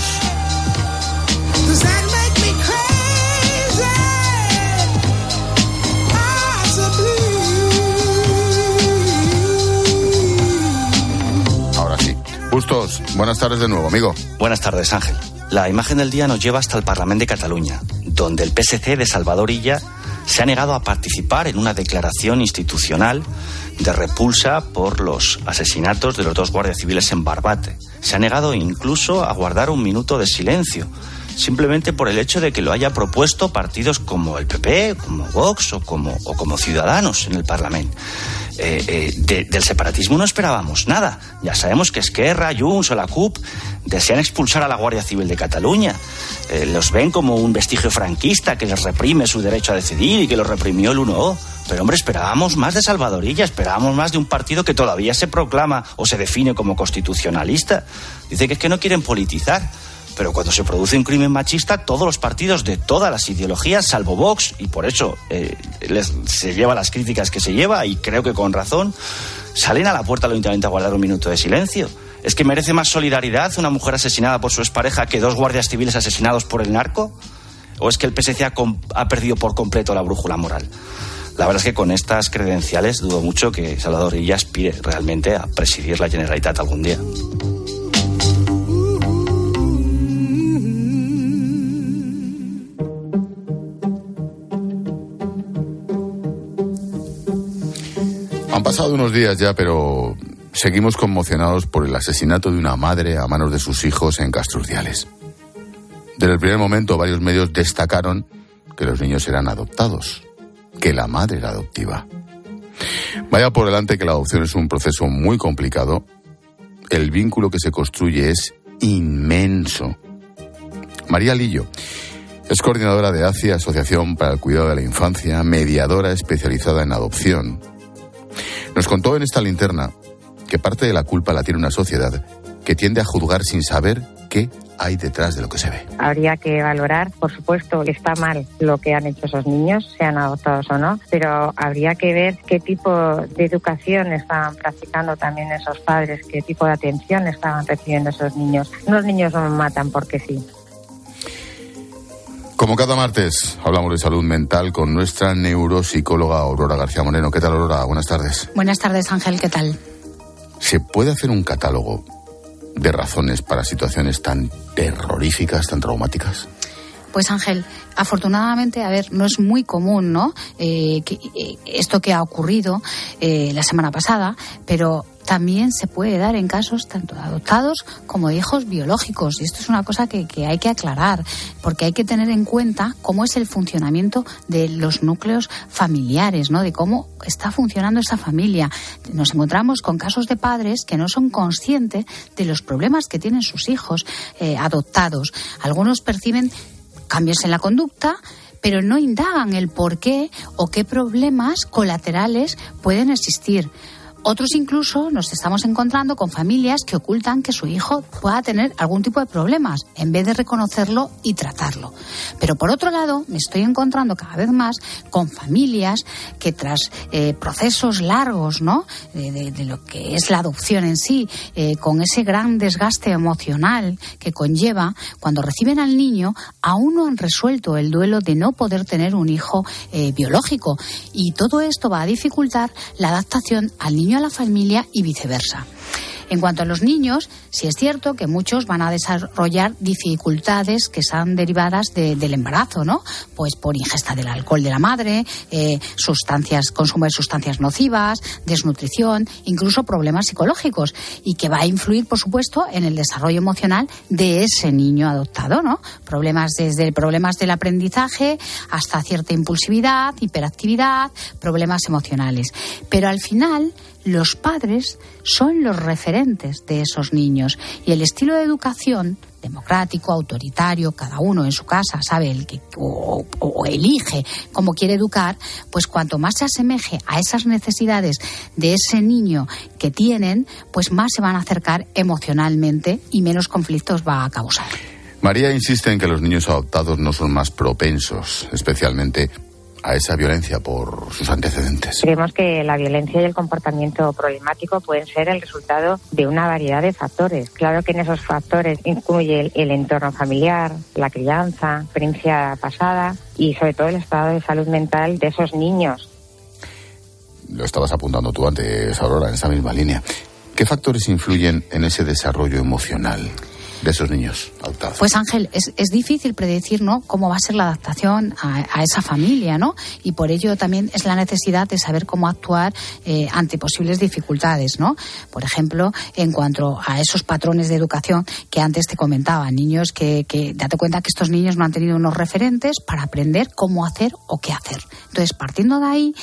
Ahora sí. Bustos, buenas tardes de nuevo, amigo. Buenas tardes, Ángel. La imagen del día nos lleva hasta el Parlamento de Cataluña, donde el PSC de Salvador Illa se ha negado a participar en una declaración institucional de repulsa por los asesinatos de los dos guardias civiles en Barbate. Se ha negado incluso a guardar un minuto de silencio, simplemente por el hecho de que lo haya propuesto partidos como el PP, como Vox o como, o como Ciudadanos en el Parlamento. Eh, eh, de- del separatismo no esperábamos nada. Ya sabemos que Esquerra, Junts o la CUP desean expulsar a la Guardia Civil de Cataluña. Eh, los ven como un vestigio franquista que les reprime su derecho a decidir y que los reprimió el 1O. Pero hombre, esperábamos más de Salvadorilla, esperábamos más de un partido que todavía se proclama o se define como constitucionalista. Dice que es que no quieren politizar. Pero cuando se produce un crimen machista, todos los partidos de todas las ideologías, salvo Vox, y por eso eh, les- se lleva las críticas que se lleva, y creo que con razón, salen a la puerta del ayuntamiento a guardar un minuto de silencio. ¿Es que merece más solidaridad una mujer asesinada por su expareja que dos guardias civiles asesinados por el narco? ¿O es que el PSC ha, ha perdido por completo la brújula moral? La verdad es que con estas credenciales dudo mucho que Salvador Illa aspire realmente a presidir la Generalitat algún día. Pasado unos días ya, pero seguimos conmocionados por el asesinato de una madre a manos de sus hijos en Castrurdiales. Desde el primer momento, varios medios destacaron que los niños eran adoptados, que la madre era adoptiva. Vaya por delante que la adopción es un proceso muy complicado. El vínculo que se construye es inmenso. María Lillo es coordinadora de ACIA, Asociación para el Cuidado de la Infancia, mediadora especializada en adopción. Nos contó en esta linterna que parte de la culpa la tiene una sociedad que tiende a juzgar sin saber qué hay detrás de lo que se ve. Habría que valorar, por supuesto, está mal lo que han hecho esos niños, sean adoptados o no, pero habría que ver qué tipo de educación estaban practicando también esos padres, qué tipo de atención estaban recibiendo esos niños. Los niños no matan porque sí. Como cada martes, hablamos de salud mental con nuestra neuropsicóloga Aurora García Moreno. ¿Qué tal, Aurora? Buenas tardes. Buenas tardes, Ángel, ¿qué tal? ¿Se puede hacer un catálogo de razones para situaciones tan terroríficas, tan traumáticas? Pues Ángel, afortunadamente, a ver, no es muy común, ¿no? Eh, que, eh, esto que ha ocurrido eh, la semana pasada, pero también se puede dar en casos tanto de adoptados como de hijos biológicos. Y esto es una cosa que, que hay que aclarar, porque hay que tener en cuenta cómo es el funcionamiento de los núcleos familiares, ¿no? De cómo está funcionando esa familia. Nos encontramos con casos de padres que no son conscientes de los problemas que tienen sus hijos eh, adoptados. Algunos perciben cambios en la conducta, pero no indagan el por qué o qué problemas colaterales pueden existir. Otros incluso nos estamos encontrando con familias que ocultan que su hijo pueda tener algún tipo de problemas en vez de reconocerlo y tratarlo. Pero por otro lado, me estoy encontrando cada vez más con familias que tras eh, procesos largos, ¿no? De, lo que es la adopción en sí, eh, con ese gran desgaste emocional que conlleva, cuando reciben al niño, aún no han resuelto el duelo de no poder tener un hijo eh, biológico. Y todo esto va a dificultar la adaptación al niño a la familia y viceversa. En cuanto a los niños, sí es cierto que muchos van a desarrollar dificultades que sean derivadas de- del embarazo, ¿no? Pues por ingesta del alcohol de la madre, eh, sustancias, consumo de sustancias nocivas, desnutrición, incluso problemas psicológicos y que va a influir, por supuesto, en el desarrollo emocional de ese niño adoptado, ¿no? Problemas desde problemas del aprendizaje hasta cierta impulsividad, hiperactividad, problemas emocionales. Pero al final los padres son los referentes de esos niños y el estilo de educación democrático, autoritario, cada uno en su casa sabe el que o, o- elige cómo quiere educar, pues cuanto más se asemeje a esas necesidades de ese niño que tienen, pues más se van a acercar emocionalmente y menos conflictos va a causar. María insiste en que los niños adoptados no son más propensos, especialmente a esa violencia por sus antecedentes. Creemos que la violencia y el comportamiento problemático pueden ser el resultado de una variedad de factores. Claro que en esos factores incluye el, el entorno familiar, la crianza, experiencia pasada y sobre todo el estado de salud mental de esos niños. Lo estabas apuntando tú antes, Aurora, en esa misma línea. ¿Qué factores influyen en ese desarrollo emocional? De esos niños? Pues Ángel, es, es difícil predecir ¿no? cómo va a ser la adaptación a, a, esa familia, ¿no? Y por ello también es la necesidad de saber cómo actuar eh, ante posibles dificultades, ¿no? Por ejemplo, en cuanto a esos patrones de educación que antes te comentaba, niños que, que date cuenta que estos niños no han tenido unos referentes para aprender cómo hacer o qué hacer. Entonces, partiendo de ahí,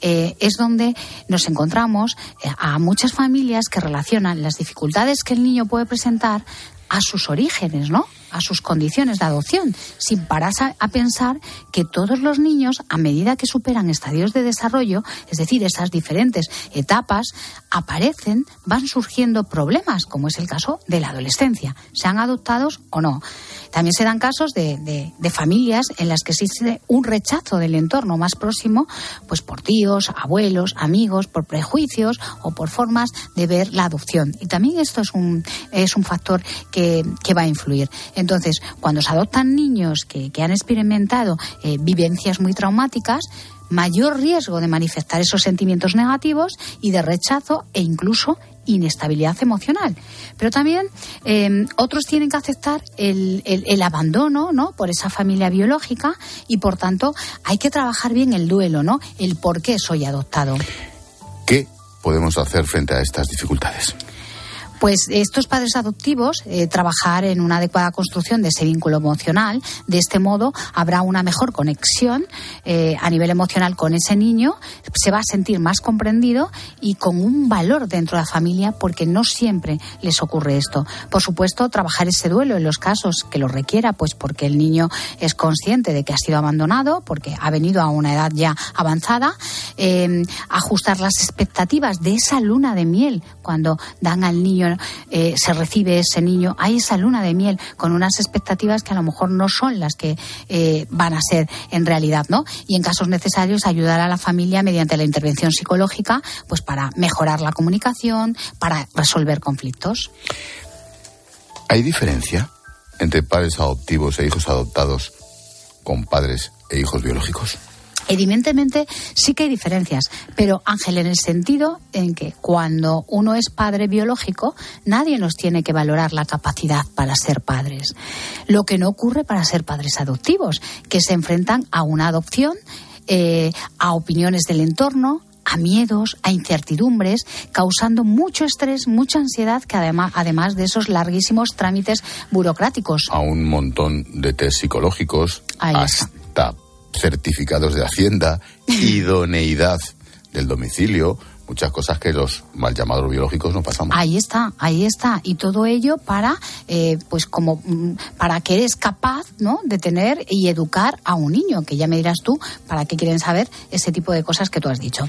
eh, es donde nos encontramos eh, a muchas familias que relacionan las dificultades que el niño puede presentar a sus orígenes, ¿no? a sus condiciones de adopción, sin pararse a pensar que todos los niños, a medida que superan estadios de desarrollo, es decir, esas diferentes etapas, aparecen, van surgiendo problemas, como es el caso de la adolescencia, sean adoptados o no. También se dan casos de, de, familias en las que existe un rechazo del entorno más próximo, pues por tíos, abuelos, amigos, por prejuicios o por formas de ver la adopción. Y también esto es un, es un factor que, que va a influir. Entonces, cuando se adoptan niños que, que han experimentado eh, vivencias muy traumáticas, mayor riesgo de manifestar esos sentimientos negativos y de rechazo e incluso inestabilidad emocional. Pero también eh, otros tienen que aceptar el, el, el, abandono ¿no? por esa familia biológica y por tanto hay que trabajar bien el duelo, ¿no? el por qué soy adoptado. ¿Qué podemos hacer frente a estas dificultades? Pues estos padres adoptivos eh, trabajar en una adecuada construcción de ese vínculo emocional. De este modo habrá una mejor conexión eh, a nivel emocional con ese niño, se va a sentir más comprendido y con un valor dentro de la familia porque no siempre les ocurre esto. Por supuesto, trabajar ese duelo en los casos que lo requiera, pues porque el niño es consciente de que ha sido abandonado, porque ha venido a una edad ya avanzada, eh, ajustar las expectativas de esa luna de miel cuando dan al niño eh, se recibe ese niño, hay esa luna de miel con unas expectativas que a lo mejor no son las que eh, van a ser en realidad, ¿no? Y en casos necesarios ayudar a la familia mediante la intervención psicológica, pues para mejorar la comunicación, para resolver conflictos. ¿Hay diferencia entre padres adoptivos e hijos adoptados con padres e hijos biológicos? Evidentemente sí que hay diferencias, pero Ángel, en el sentido en que cuando uno es padre biológico, nadie nos tiene que valorar la capacidad para ser padres. Lo que no ocurre para ser padres adoptivos, que se enfrentan a una adopción, eh, a opiniones del entorno, a miedos, a incertidumbres, causando mucho estrés, mucha ansiedad, que además, además de esos larguísimos trámites burocráticos. A un montón de test psicológicos, Ahí hasta está certificados de Hacienda, (laughs) idoneidad del domicilio, muchas cosas que los mal llamados biológicos no pasamos. Ahí está, ahí está. Y todo ello para, eh, pues como, para que eres capaz, ¿no? De tener y educar a un niño, que ya me dirás tú, para qué quieren saber ese tipo de cosas que tú has dicho.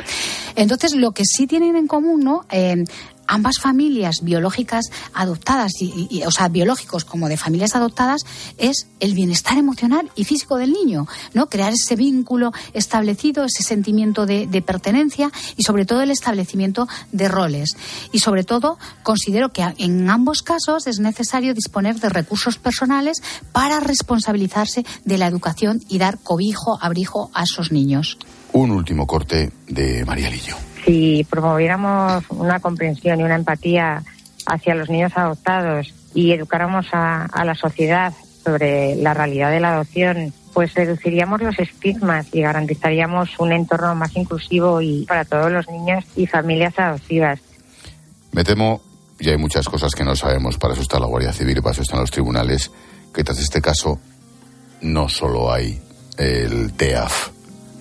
Entonces, lo que sí tienen en común, ¿no? Eh, ambas familias biológicas adoptadas, y, o sea, biológicos como de familias adoptadas, es el bienestar emocional y físico del niño, ¿no? Crear ese vínculo establecido, ese sentimiento de, de pertenencia y sobre todo el establecimiento de roles. Y sobre todo, considero que en ambos casos es necesario disponer de recursos personales para responsabilizarse de la educación y dar cobijo, abrigo a esos niños. Un último corte de María Lillo si promoviéramos una comprensión y una empatía hacia los niños adoptados y educáramos a, a, la sociedad sobre la realidad de la adopción, pues reduciríamos los estigmas y garantizaríamos un entorno más inclusivo y para todos los niños y familias adoptivas. Me temo, y hay muchas cosas que no sabemos, para eso está la Guardia Civil para eso están los tribunales, que tras este caso no solo hay el TEAF,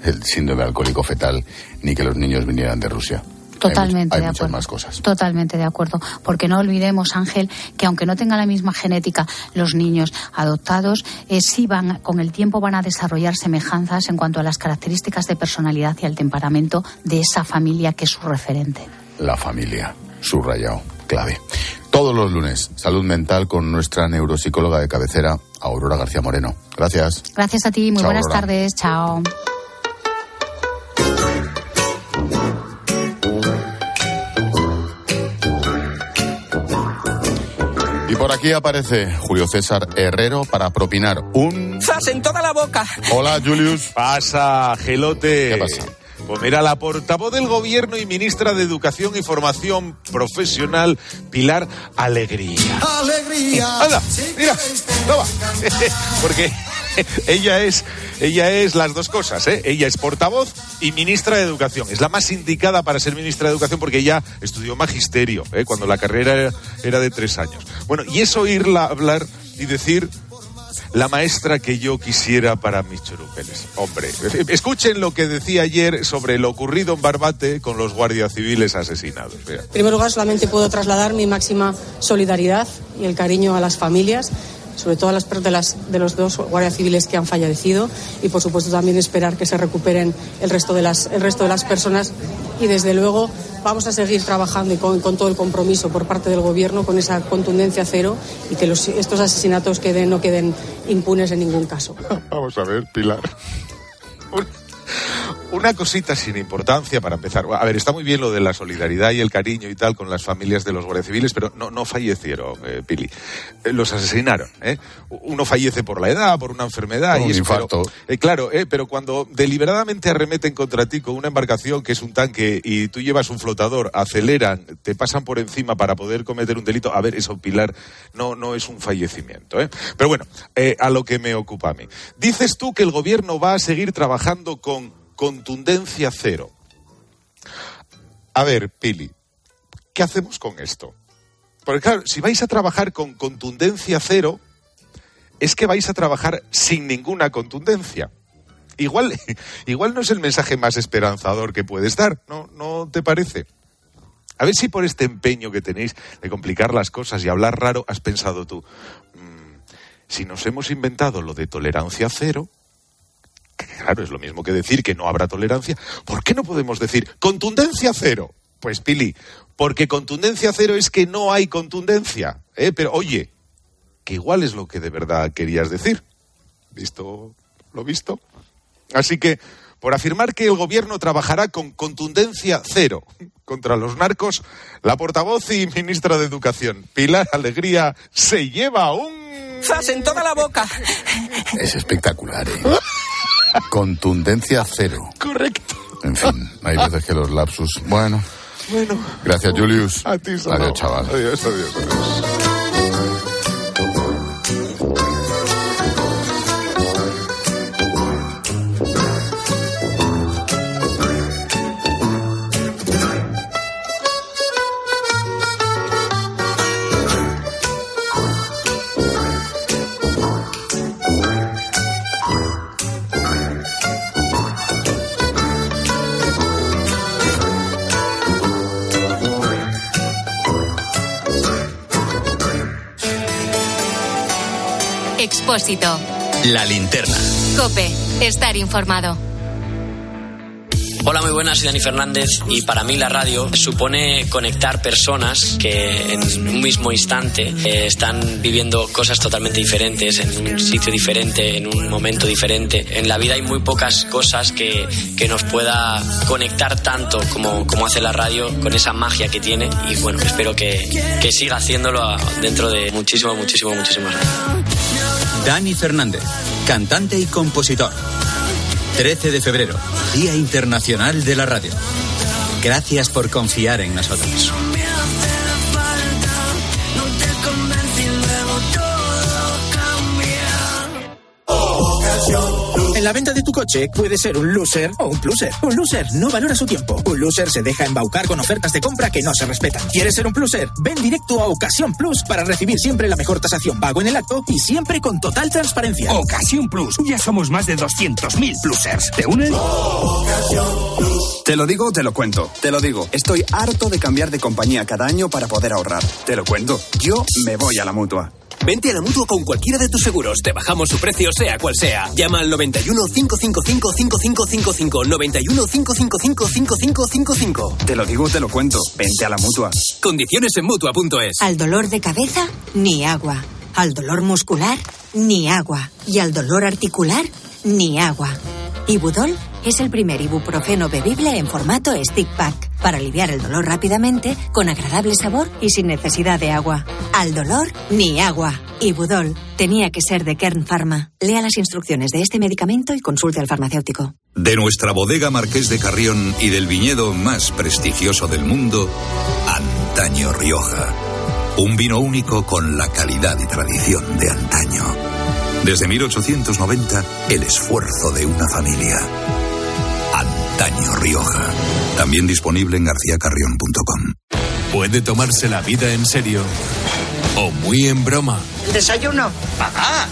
el síndrome alcohólico fetal, ni que los niños vinieran de Rusia. Totalmente hay, hay de muchas acuerdo. más cosas. Totalmente de acuerdo. Porque no olvidemos, Ángel, que aunque no tengan la misma genética, los niños adoptados eh, sí van, con el tiempo van a desarrollar semejanzas en cuanto a las características de personalidad y al temperamento de esa familia que es su referente. La familia, subrayado, clave. Todos los lunes, salud mental con nuestra neuropsicóloga de cabecera, Aurora García Moreno. Gracias. Gracias a ti, muy Chao, buenas Aurora. tardes, chao. Por aquí aparece Julio César Herrero para propinar un... ¡Zas en toda la boca! Hola, Julius. Pasa, gelote. ¿Qué pasa? Pues mira, la portavoz del gobierno y ministra de Educación y Formación Profesional, Pilar Alegría. Alegría. Anda, mira, toma. (laughs) Porque (laughs) ella es, ella es las dos cosas, ¿eh? Ella es portavoz y ministra de Educación. Es la más indicada para ser ministra de Educación porque ella estudió magisterio, ¿eh? cuando la carrera era, de tres años. Bueno, y es oírla hablar y decir la maestra que yo quisiera para mis chorupeles. Hombre, (laughs) escuchen lo que decía ayer sobre lo ocurrido en Barbate con los guardias civiles asesinados. En primer lugar, solamente puedo trasladar mi máxima solidaridad y el cariño a las familias, sobre todo a las de, las, de los dos guardias civiles que han fallecido, y por supuesto también esperar que se recuperen el resto de las, el resto de las personas. Y desde luego vamos a seguir trabajando y con, con todo el compromiso por parte del Gobierno con esa contundencia cero y que los, estos asesinatos queden, no queden impunes en ningún caso. (laughs) Vamos a ver, Pilar. Una cosita sin importancia para empezar. A ver, está muy bien lo de la solidaridad y el cariño y tal con las familias de los guardias civiles, pero no, no fallecieron, eh, Pili. Eh, los asesinaron. ¿eh? Uno fallece por la edad, por una enfermedad. Por un y eso, infarto. pero, eh, claro, pero cuando deliberadamente arremeten contra ti con una embarcación que es un tanque y tú llevas un flotador, aceleran, te pasan por encima para poder cometer un delito, a ver, eso, Pilar, no, no es un fallecimiento. ¿eh? Pero bueno, a lo que me ocupa a mí. Dices tú que el gobierno va a seguir trabajando con contundencia cero. A ver, Pili, ¿qué hacemos con esto? Porque claro, si vais a trabajar con contundencia cero, es que vais a trabajar sin ninguna contundencia. Igual, (laughs) igual no es el mensaje más esperanzador que puedes dar, ¿no, ¿no te parece? A ver si por este empeño que tenéis de complicar las cosas y hablar raro has pensado tú, "Mm, si nos hemos inventado lo de tolerancia cero, que claro, es lo mismo que decir que no habrá tolerancia, ¿por qué no podemos decir contundencia cero? Pues Pili, porque contundencia cero es que no hay contundencia, ¿eh? Pero oye, que igual es lo que de verdad querías decir. ¿Visto lo visto? Así que, por afirmar que el gobierno trabajará con contundencia cero contra los narcos, la portavoz y ministra de Educación, Pilar Alegría, se lleva un... ¡Zas en toda la boca! Es espectacular, ¿eh? (laughs) Contundencia cero. Correcto. En fin, hay veces que los lapsus. Bueno, Bueno, gracias, Julius. a ti. Adiós, chaval. Adiós, adiós, adiós. Expósito. La linterna. Cope. Estar informado. Hola, muy buenas, soy Dani Fernández y para mí la radio supone conectar personas que en un mismo instante eh, están viviendo cosas totalmente diferentes, en un sitio diferente, en un momento diferente. En la vida hay muy pocas cosas que, que nos pueda conectar tanto como, como hace la radio con esa magia que tiene y bueno, espero que, que siga haciéndolo dentro de muchísimo, muchísimo, muchísimos años. Dani Fernández, cantante y compositor. 13 de febrero, Día Internacional de la Radio. Gracias por confiar en nosotros. La venta de tu coche puede ser un loser o un pluser. Un loser no valora su tiempo. Un loser se deja embaucar con ofertas de compra que no se respetan. ¿Quieres ser un pluser? Ven directo a Ocasión Plus para recibir siempre la mejor tasación pago en el acto y siempre con total transparencia. Ocasión Plus. Ya somos más de 200.000 plusers. ¿Te unes? Te lo digo, te lo cuento. Te lo digo. Estoy harto de cambiar de compañía cada año para poder ahorrar. Te lo cuento. Yo me voy a la mutua. Vente a la mutua con cualquiera de tus seguros. Te bajamos su precio, sea cual sea. Llama al 91 555 5555. 91 555 5555. Te lo digo, te lo cuento. Vente a la mutua. Condiciones en mutua.es. Al dolor de cabeza, ni agua. Al dolor muscular, ni agua. Y al dolor articular, ni agua. Ibudol es el primer ibuprofeno bebible en formato stick pack para aliviar el dolor rápidamente, con agradable sabor y sin necesidad de agua. Al dolor, ni agua. Ibudol tenía que ser de Kern Pharma. Lea las instrucciones de este medicamento y consulte al farmacéutico. De nuestra bodega Marqués de Carrión y del viñedo más prestigioso del mundo, Antaño Rioja. Un vino único con la calidad y tradición de antaño. Desde 1890, el esfuerzo de una familia. Antaño Rioja. También disponible en garcíacarrión.com. Puede tomarse la vida en serio o muy en broma. ¿Desayuno? ¡Papá!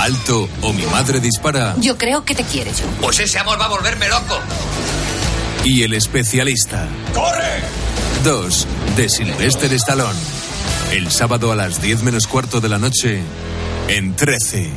Alto o mi madre dispara. Yo creo que te quiere yo. Pues ese amor va a volverme loco. Y el especialista. ¡Corre! 2. De Sylvester Stallone. El sábado a las 10 menos cuarto de la noche en 13.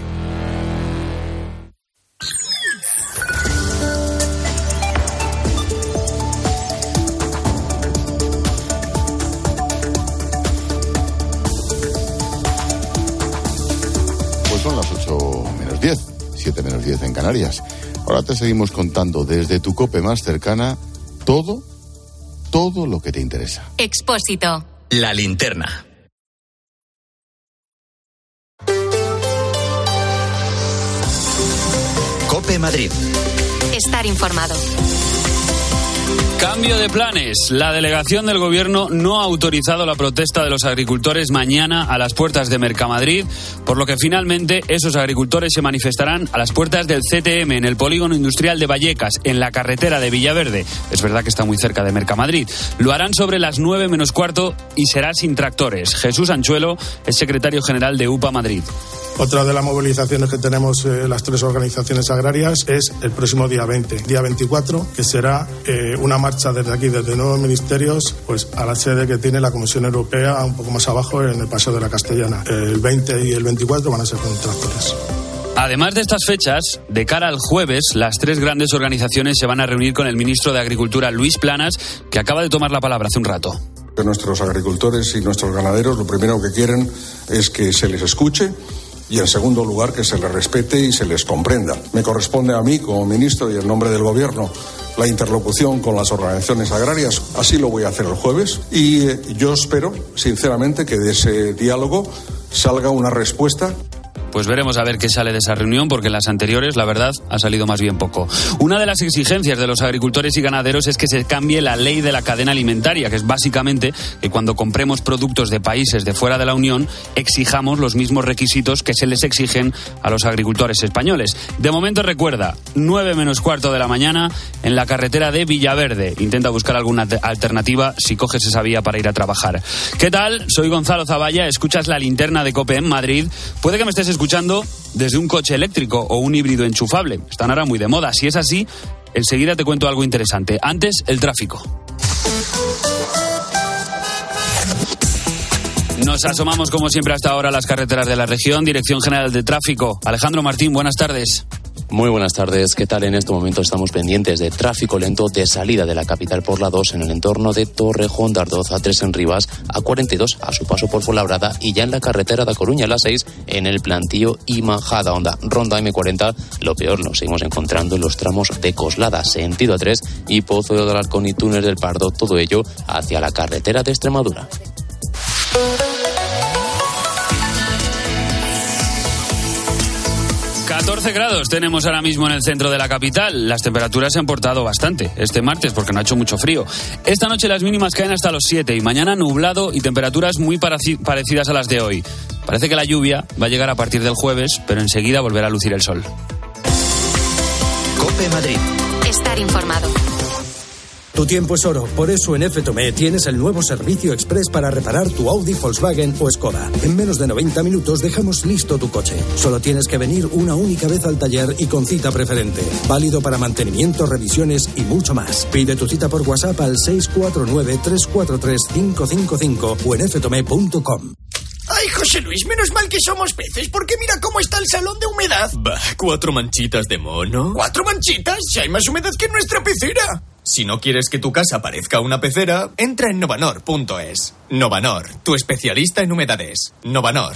Pues son las 8 menos 10, 7 menos 10 en Canarias. Ahora te seguimos contando desde tu cope más cercana todo, todo lo que te interesa. Expósito. La linterna. Cope Madrid. Estar informado. Cambio de planes. La delegación del gobierno no ha autorizado la protesta de los agricultores mañana a las puertas de Mercamadrid, por lo que finalmente esos agricultores se manifestarán a las puertas del CTM en el polígono industrial de Vallecas, en la carretera de Villaverde. Es verdad que está muy cerca de Mercamadrid. Lo harán sobre las 9 menos cuarto y será sin tractores. Jesús Anchuelo es secretario general de UPA Madrid. Otra de las movilizaciones que tenemos eh, las tres organizaciones agrarias es el próximo día 20, día 24, que será eh, una marcha desde aquí, desde nuevos ministerios, pues a la sede que tiene la Comisión Europea, un poco más abajo, en el Paseo de la Castellana. El 20 y el 24 van a ser con tractores. Además de estas fechas, de cara al jueves, las tres grandes organizaciones se van a reunir con el ministro de Agricultura, Luis Planas, que acaba de tomar la palabra hace un rato. Que nuestros agricultores y nuestros ganaderos lo primero que quieren es que se les escuche y en segundo lugar que se les respete y se les comprenda. Me corresponde a mí como ministro y en nombre del gobierno la interlocución con las organizaciones agrarias. Así lo voy a hacer el jueves y eh, yo espero sinceramente que de ese diálogo salga una respuesta Pues veremos a ver qué sale de esa reunión, porque en las anteriores, la verdad, ha salido más bien poco. Una de las exigencias de los agricultores y ganaderos es que se cambie la ley de la cadena alimentaria, que es básicamente que cuando compremos productos de países de fuera de la Unión, exijamos los mismos requisitos que se les exigen a los agricultores españoles. De momento recuerda, 9 menos cuarto de la mañana en la carretera de Villaverde. Intenta buscar alguna te- alternativa si coges esa vía para ir a trabajar. ¿Qué tal? Soy Gonzalo Zavalla, escuchas la linterna de Cope en Madrid. Puede que me estés escuchando desde un coche eléctrico o un híbrido enchufable. Están ahora muy de moda. Si es así, enseguida te cuento algo interesante. Antes, el tráfico. Nos asomamos como siempre hasta ahora a las carreteras de la región. Dirección General de Tráfico. Alejandro Martín, buenas tardes. Muy buenas tardes, ¿qué tal? En este momento estamos pendientes de tráfico lento de salida de la capital por la 2 en el entorno de Torrejón de Ardoz a 3 en Rivas, a 42 a su paso por Fuenlabrada y ya en la carretera de Coruña a la 6 en el plantío y Majada Onda, Ronda M40. Lo peor lo seguimos encontrando en los tramos de Coslada, sentido a 3 y Pozo de Alarcón y Túnez del Pardo, todo ello hacia la carretera de Extremadura. 14 grados tenemos ahora mismo en el centro de la capital. Las temperaturas se han portado bastante este martes porque no ha hecho mucho frío. Esta noche las mínimas caen hasta los 7 y mañana nublado y temperaturas muy parecidas a las de hoy. Parece que la lluvia va a llegar a partir del jueves, pero enseguida volverá a lucir el sol. Cope Madrid. Estar informado. Tu tiempo es oro, por eso en FTOME tienes el nuevo servicio express para reparar tu Audi, Volkswagen o Skoda. En menos de 90 minutos dejamos listo tu coche. Solo tienes que venir una única vez al taller y con cita preferente. Válido para mantenimiento, revisiones y mucho más. Pide tu cita por WhatsApp al 649-343-555 o en ftome.com. Ay, José Luis, menos mal que somos peces, porque mira cómo está el salón de humedad. Bah, cuatro manchitas de mono. ¿Cuatro manchitas? Si hay más humedad que en nuestra pecera. Si no quieres que tu casa parezca una pecera, entra en novanor.es. Novanor, tu especialista en humedades. Novanor.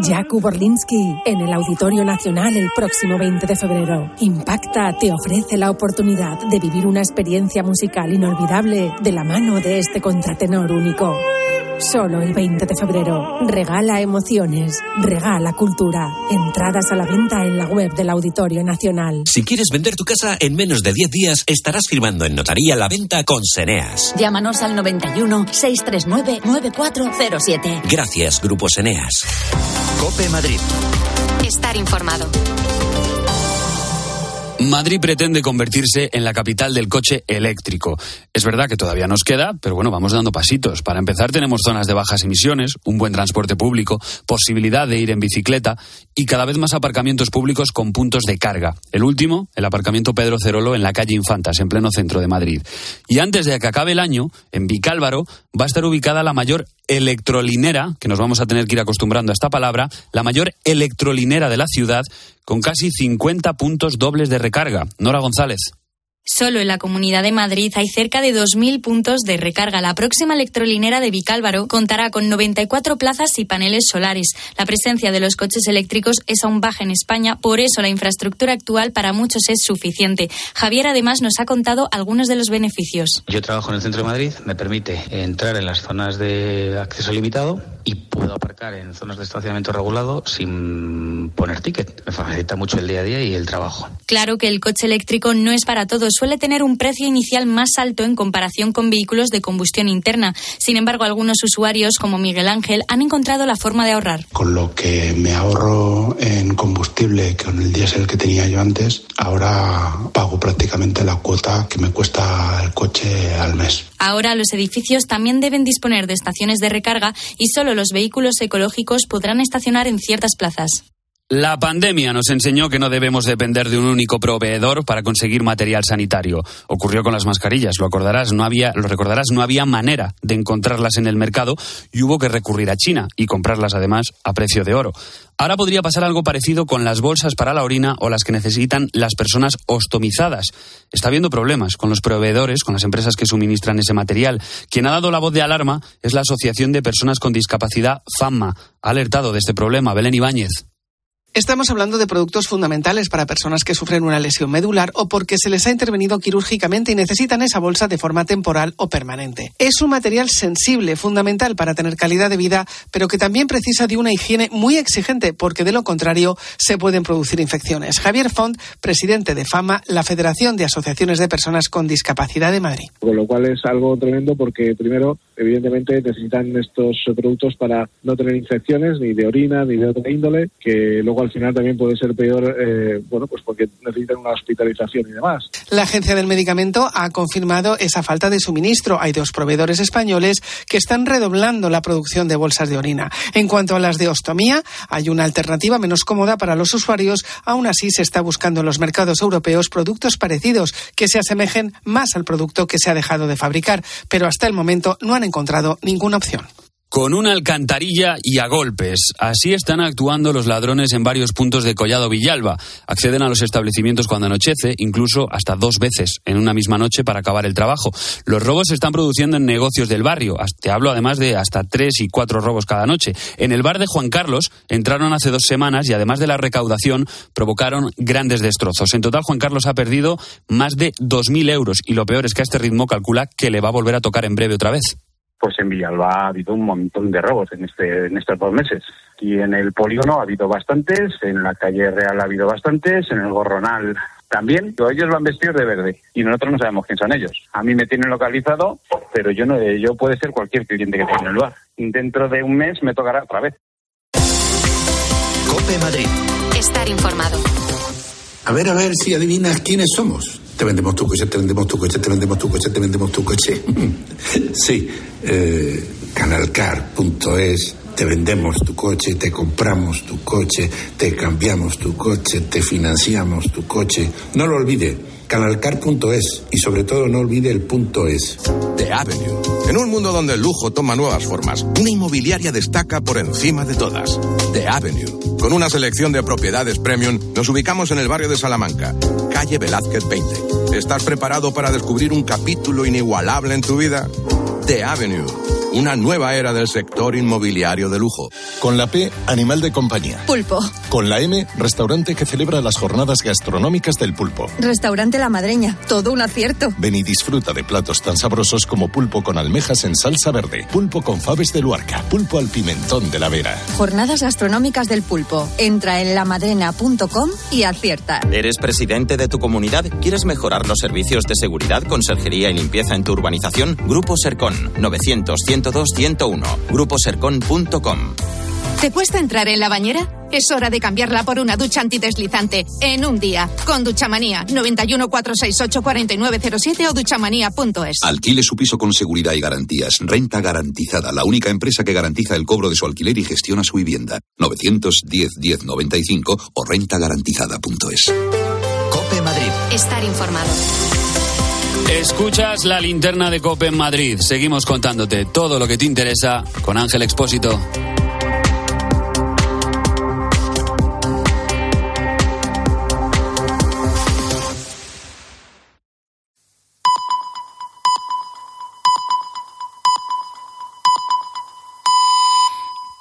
Jakub Orlinsky en el Auditorio Nacional el próximo 20 de febrero. Impacta te ofrece la oportunidad de vivir una experiencia musical inolvidable de la mano de este contratenor único. Solo el 20 de febrero. Regala emociones, regala cultura. Entradas a la venta en la web del Auditorio Nacional. Si quieres vender tu casa en menos de 10 días, estarás firmando en notaría la venta con Seneas. Llámanos al 91 639 9407. Gracias, Grupo Seneas. Cope Madrid. Estar informado. Madrid pretende convertirse en la capital del coche eléctrico. Es verdad que todavía nos queda, pero bueno, vamos dando pasitos. Para empezar, tenemos zonas de bajas emisiones, un buen transporte público, posibilidad de ir en bicicleta y cada vez más aparcamientos públicos con puntos de carga. El último, el aparcamiento Pedro Cerolo en la calle Infantas, en pleno centro de Madrid. Y antes de que acabe el año, en Vicálvaro va a estar ubicada la mayor electrolinera, que nos vamos a tener que ir acostumbrando a esta palabra, la mayor electrolinera de la ciudad, con casi 50 puntos dobles de recarga. Nora González. Solo en la Comunidad de Madrid hay cerca de 2.000 puntos de recarga. La próxima electrolinera de Vicálvaro contará con 94 plazas y paneles solares. La presencia de los coches eléctricos es aún baja en España, por eso la infraestructura actual para muchos es suficiente. Javier además nos ha contado algunos de los beneficios. Yo trabajo en el centro de Madrid, me permite entrar en las zonas de acceso limitado y puedo aparcar en zonas de estacionamiento regulado sin poner ticket. Me facilita mucho el día a día y el trabajo. Claro que el coche eléctrico no es para todos suele tener un precio inicial más alto en comparación con vehículos de combustión interna. Sin embargo, algunos usuarios, como Miguel Ángel, han encontrado la forma de ahorrar. Con lo que me ahorro en combustible con el diésel que tenía yo antes, ahora pago prácticamente la cuota que me cuesta el coche al mes. Ahora los edificios también deben disponer de estaciones de recarga y solo los vehículos ecológicos podrán estacionar en ciertas plazas. La pandemia nos enseñó que no debemos depender de un único proveedor para conseguir material sanitario. Ocurrió con las mascarillas, lo acordarás, no había, lo recordarás, no había manera de encontrarlas en el mercado y hubo que recurrir a China y comprarlas además a precio de oro. Ahora podría pasar algo parecido con las bolsas para la orina o las que necesitan las personas ostomizadas. Está habiendo problemas con los proveedores, con las empresas que suministran ese material. Quien ha dado la voz de alarma es la Asociación de Personas con Discapacidad FAMA. Ha alertado de este problema Belén Ibáñez. Estamos hablando de productos fundamentales para personas que sufren una lesión medular o porque se les ha intervenido quirúrgicamente y necesitan esa bolsa de forma temporal o permanente. Es un material sensible, fundamental para tener calidad de vida, pero que también precisa de una higiene muy exigente porque de lo contrario se pueden producir infecciones. Javier Font, presidente de FAMA, la Federación de Asociaciones de Personas con Discapacidad de Madrid. Con lo cual es algo tremendo porque primero, evidentemente, necesitan estos productos para no tener infecciones ni de orina ni de otra índole, que luego al final también puede ser peor, eh, bueno, pues porque necesitan una hospitalización y demás. La Agencia del Medicamento ha confirmado esa falta de suministro. Hay dos proveedores españoles que están redoblando la producción de bolsas de orina. En cuanto a las de ostomía, hay una alternativa menos cómoda para los usuarios. Aún así, se está buscando en los mercados europeos productos parecidos que se asemejen más al producto que se ha dejado de fabricar, pero hasta el momento no han encontrado ninguna opción con una alcantarilla y a golpes. Así están actuando los ladrones en varios puntos de Collado Villalba. Acceden a los establecimientos cuando anochece, incluso hasta dos veces en una misma noche para acabar el trabajo. Los robos se están produciendo en negocios del barrio. Te hablo además de hasta tres y cuatro robos cada noche. En el bar de Juan Carlos entraron hace dos semanas y además de la recaudación provocaron grandes destrozos. En total Juan Carlos ha perdido más de 2.000 euros y lo peor es que a este ritmo calcula que le va a volver a tocar en breve otra vez pues en Villalba ha habido un montón de robos en, este, en estos dos meses. Y en el polígono ha habido bastantes, en la calle Real ha habido bastantes, en el Gorronal también. Ellos van vestidos de verde y nosotros no sabemos quién son ellos. A mí me tienen localizado, pero yo no, yo puede ser cualquier cliente que tenga en el bar. Dentro de un mes me tocará otra vez. Cope Madrid. Estar informado. A ver, a ver si adivinas quiénes somos. Te vendemos tu coche, te vendemos tu coche, te vendemos tu coche, te vendemos tu coche. (laughs) sí, eh, canalcar.es, te vendemos tu coche, te compramos tu coche, te cambiamos tu coche, te financiamos tu coche. No lo olvide Canalcar.es y sobre todo no olvide el punto es. The Avenue. En un mundo donde el lujo toma nuevas formas, una inmobiliaria destaca por encima de todas. The Avenue. Con una selección de propiedades premium, nos ubicamos en el barrio de Salamanca, calle Velázquez 20. ¿Estás preparado para descubrir un capítulo inigualable en tu vida? The Avenue una nueva era del sector inmobiliario de lujo. Con la P, animal de compañía. Pulpo. Con la M, restaurante que celebra las jornadas gastronómicas del pulpo. Restaurante La Madreña. Todo un acierto. Ven y disfruta de platos tan sabrosos como pulpo con almejas en salsa verde, pulpo con faves de Luarca, pulpo al pimentón de la Vera. Jornadas gastronómicas del pulpo. Entra en lamadrena.com y acierta. ¿Eres presidente de tu comunidad? ¿Quieres mejorar los servicios de seguridad, conserjería y limpieza en tu urbanización? Grupo Sercon 900 102 101. Gruposercon.com. ¿Te cuesta entrar en la bañera? Es hora de cambiarla por una ducha antideslizante en un día. Con Duchamanía 91 468 4907 o duchamanía.es. Alquile su piso con seguridad y garantías. Renta garantizada. La única empresa que garantiza el cobro de su alquiler y gestiona su vivienda. 910 1095 o rentagarantizada.es. Cope Madrid. Estar informado. Escuchas la linterna de Cope en Madrid. Seguimos contándote todo lo que te interesa con Ángel Expósito.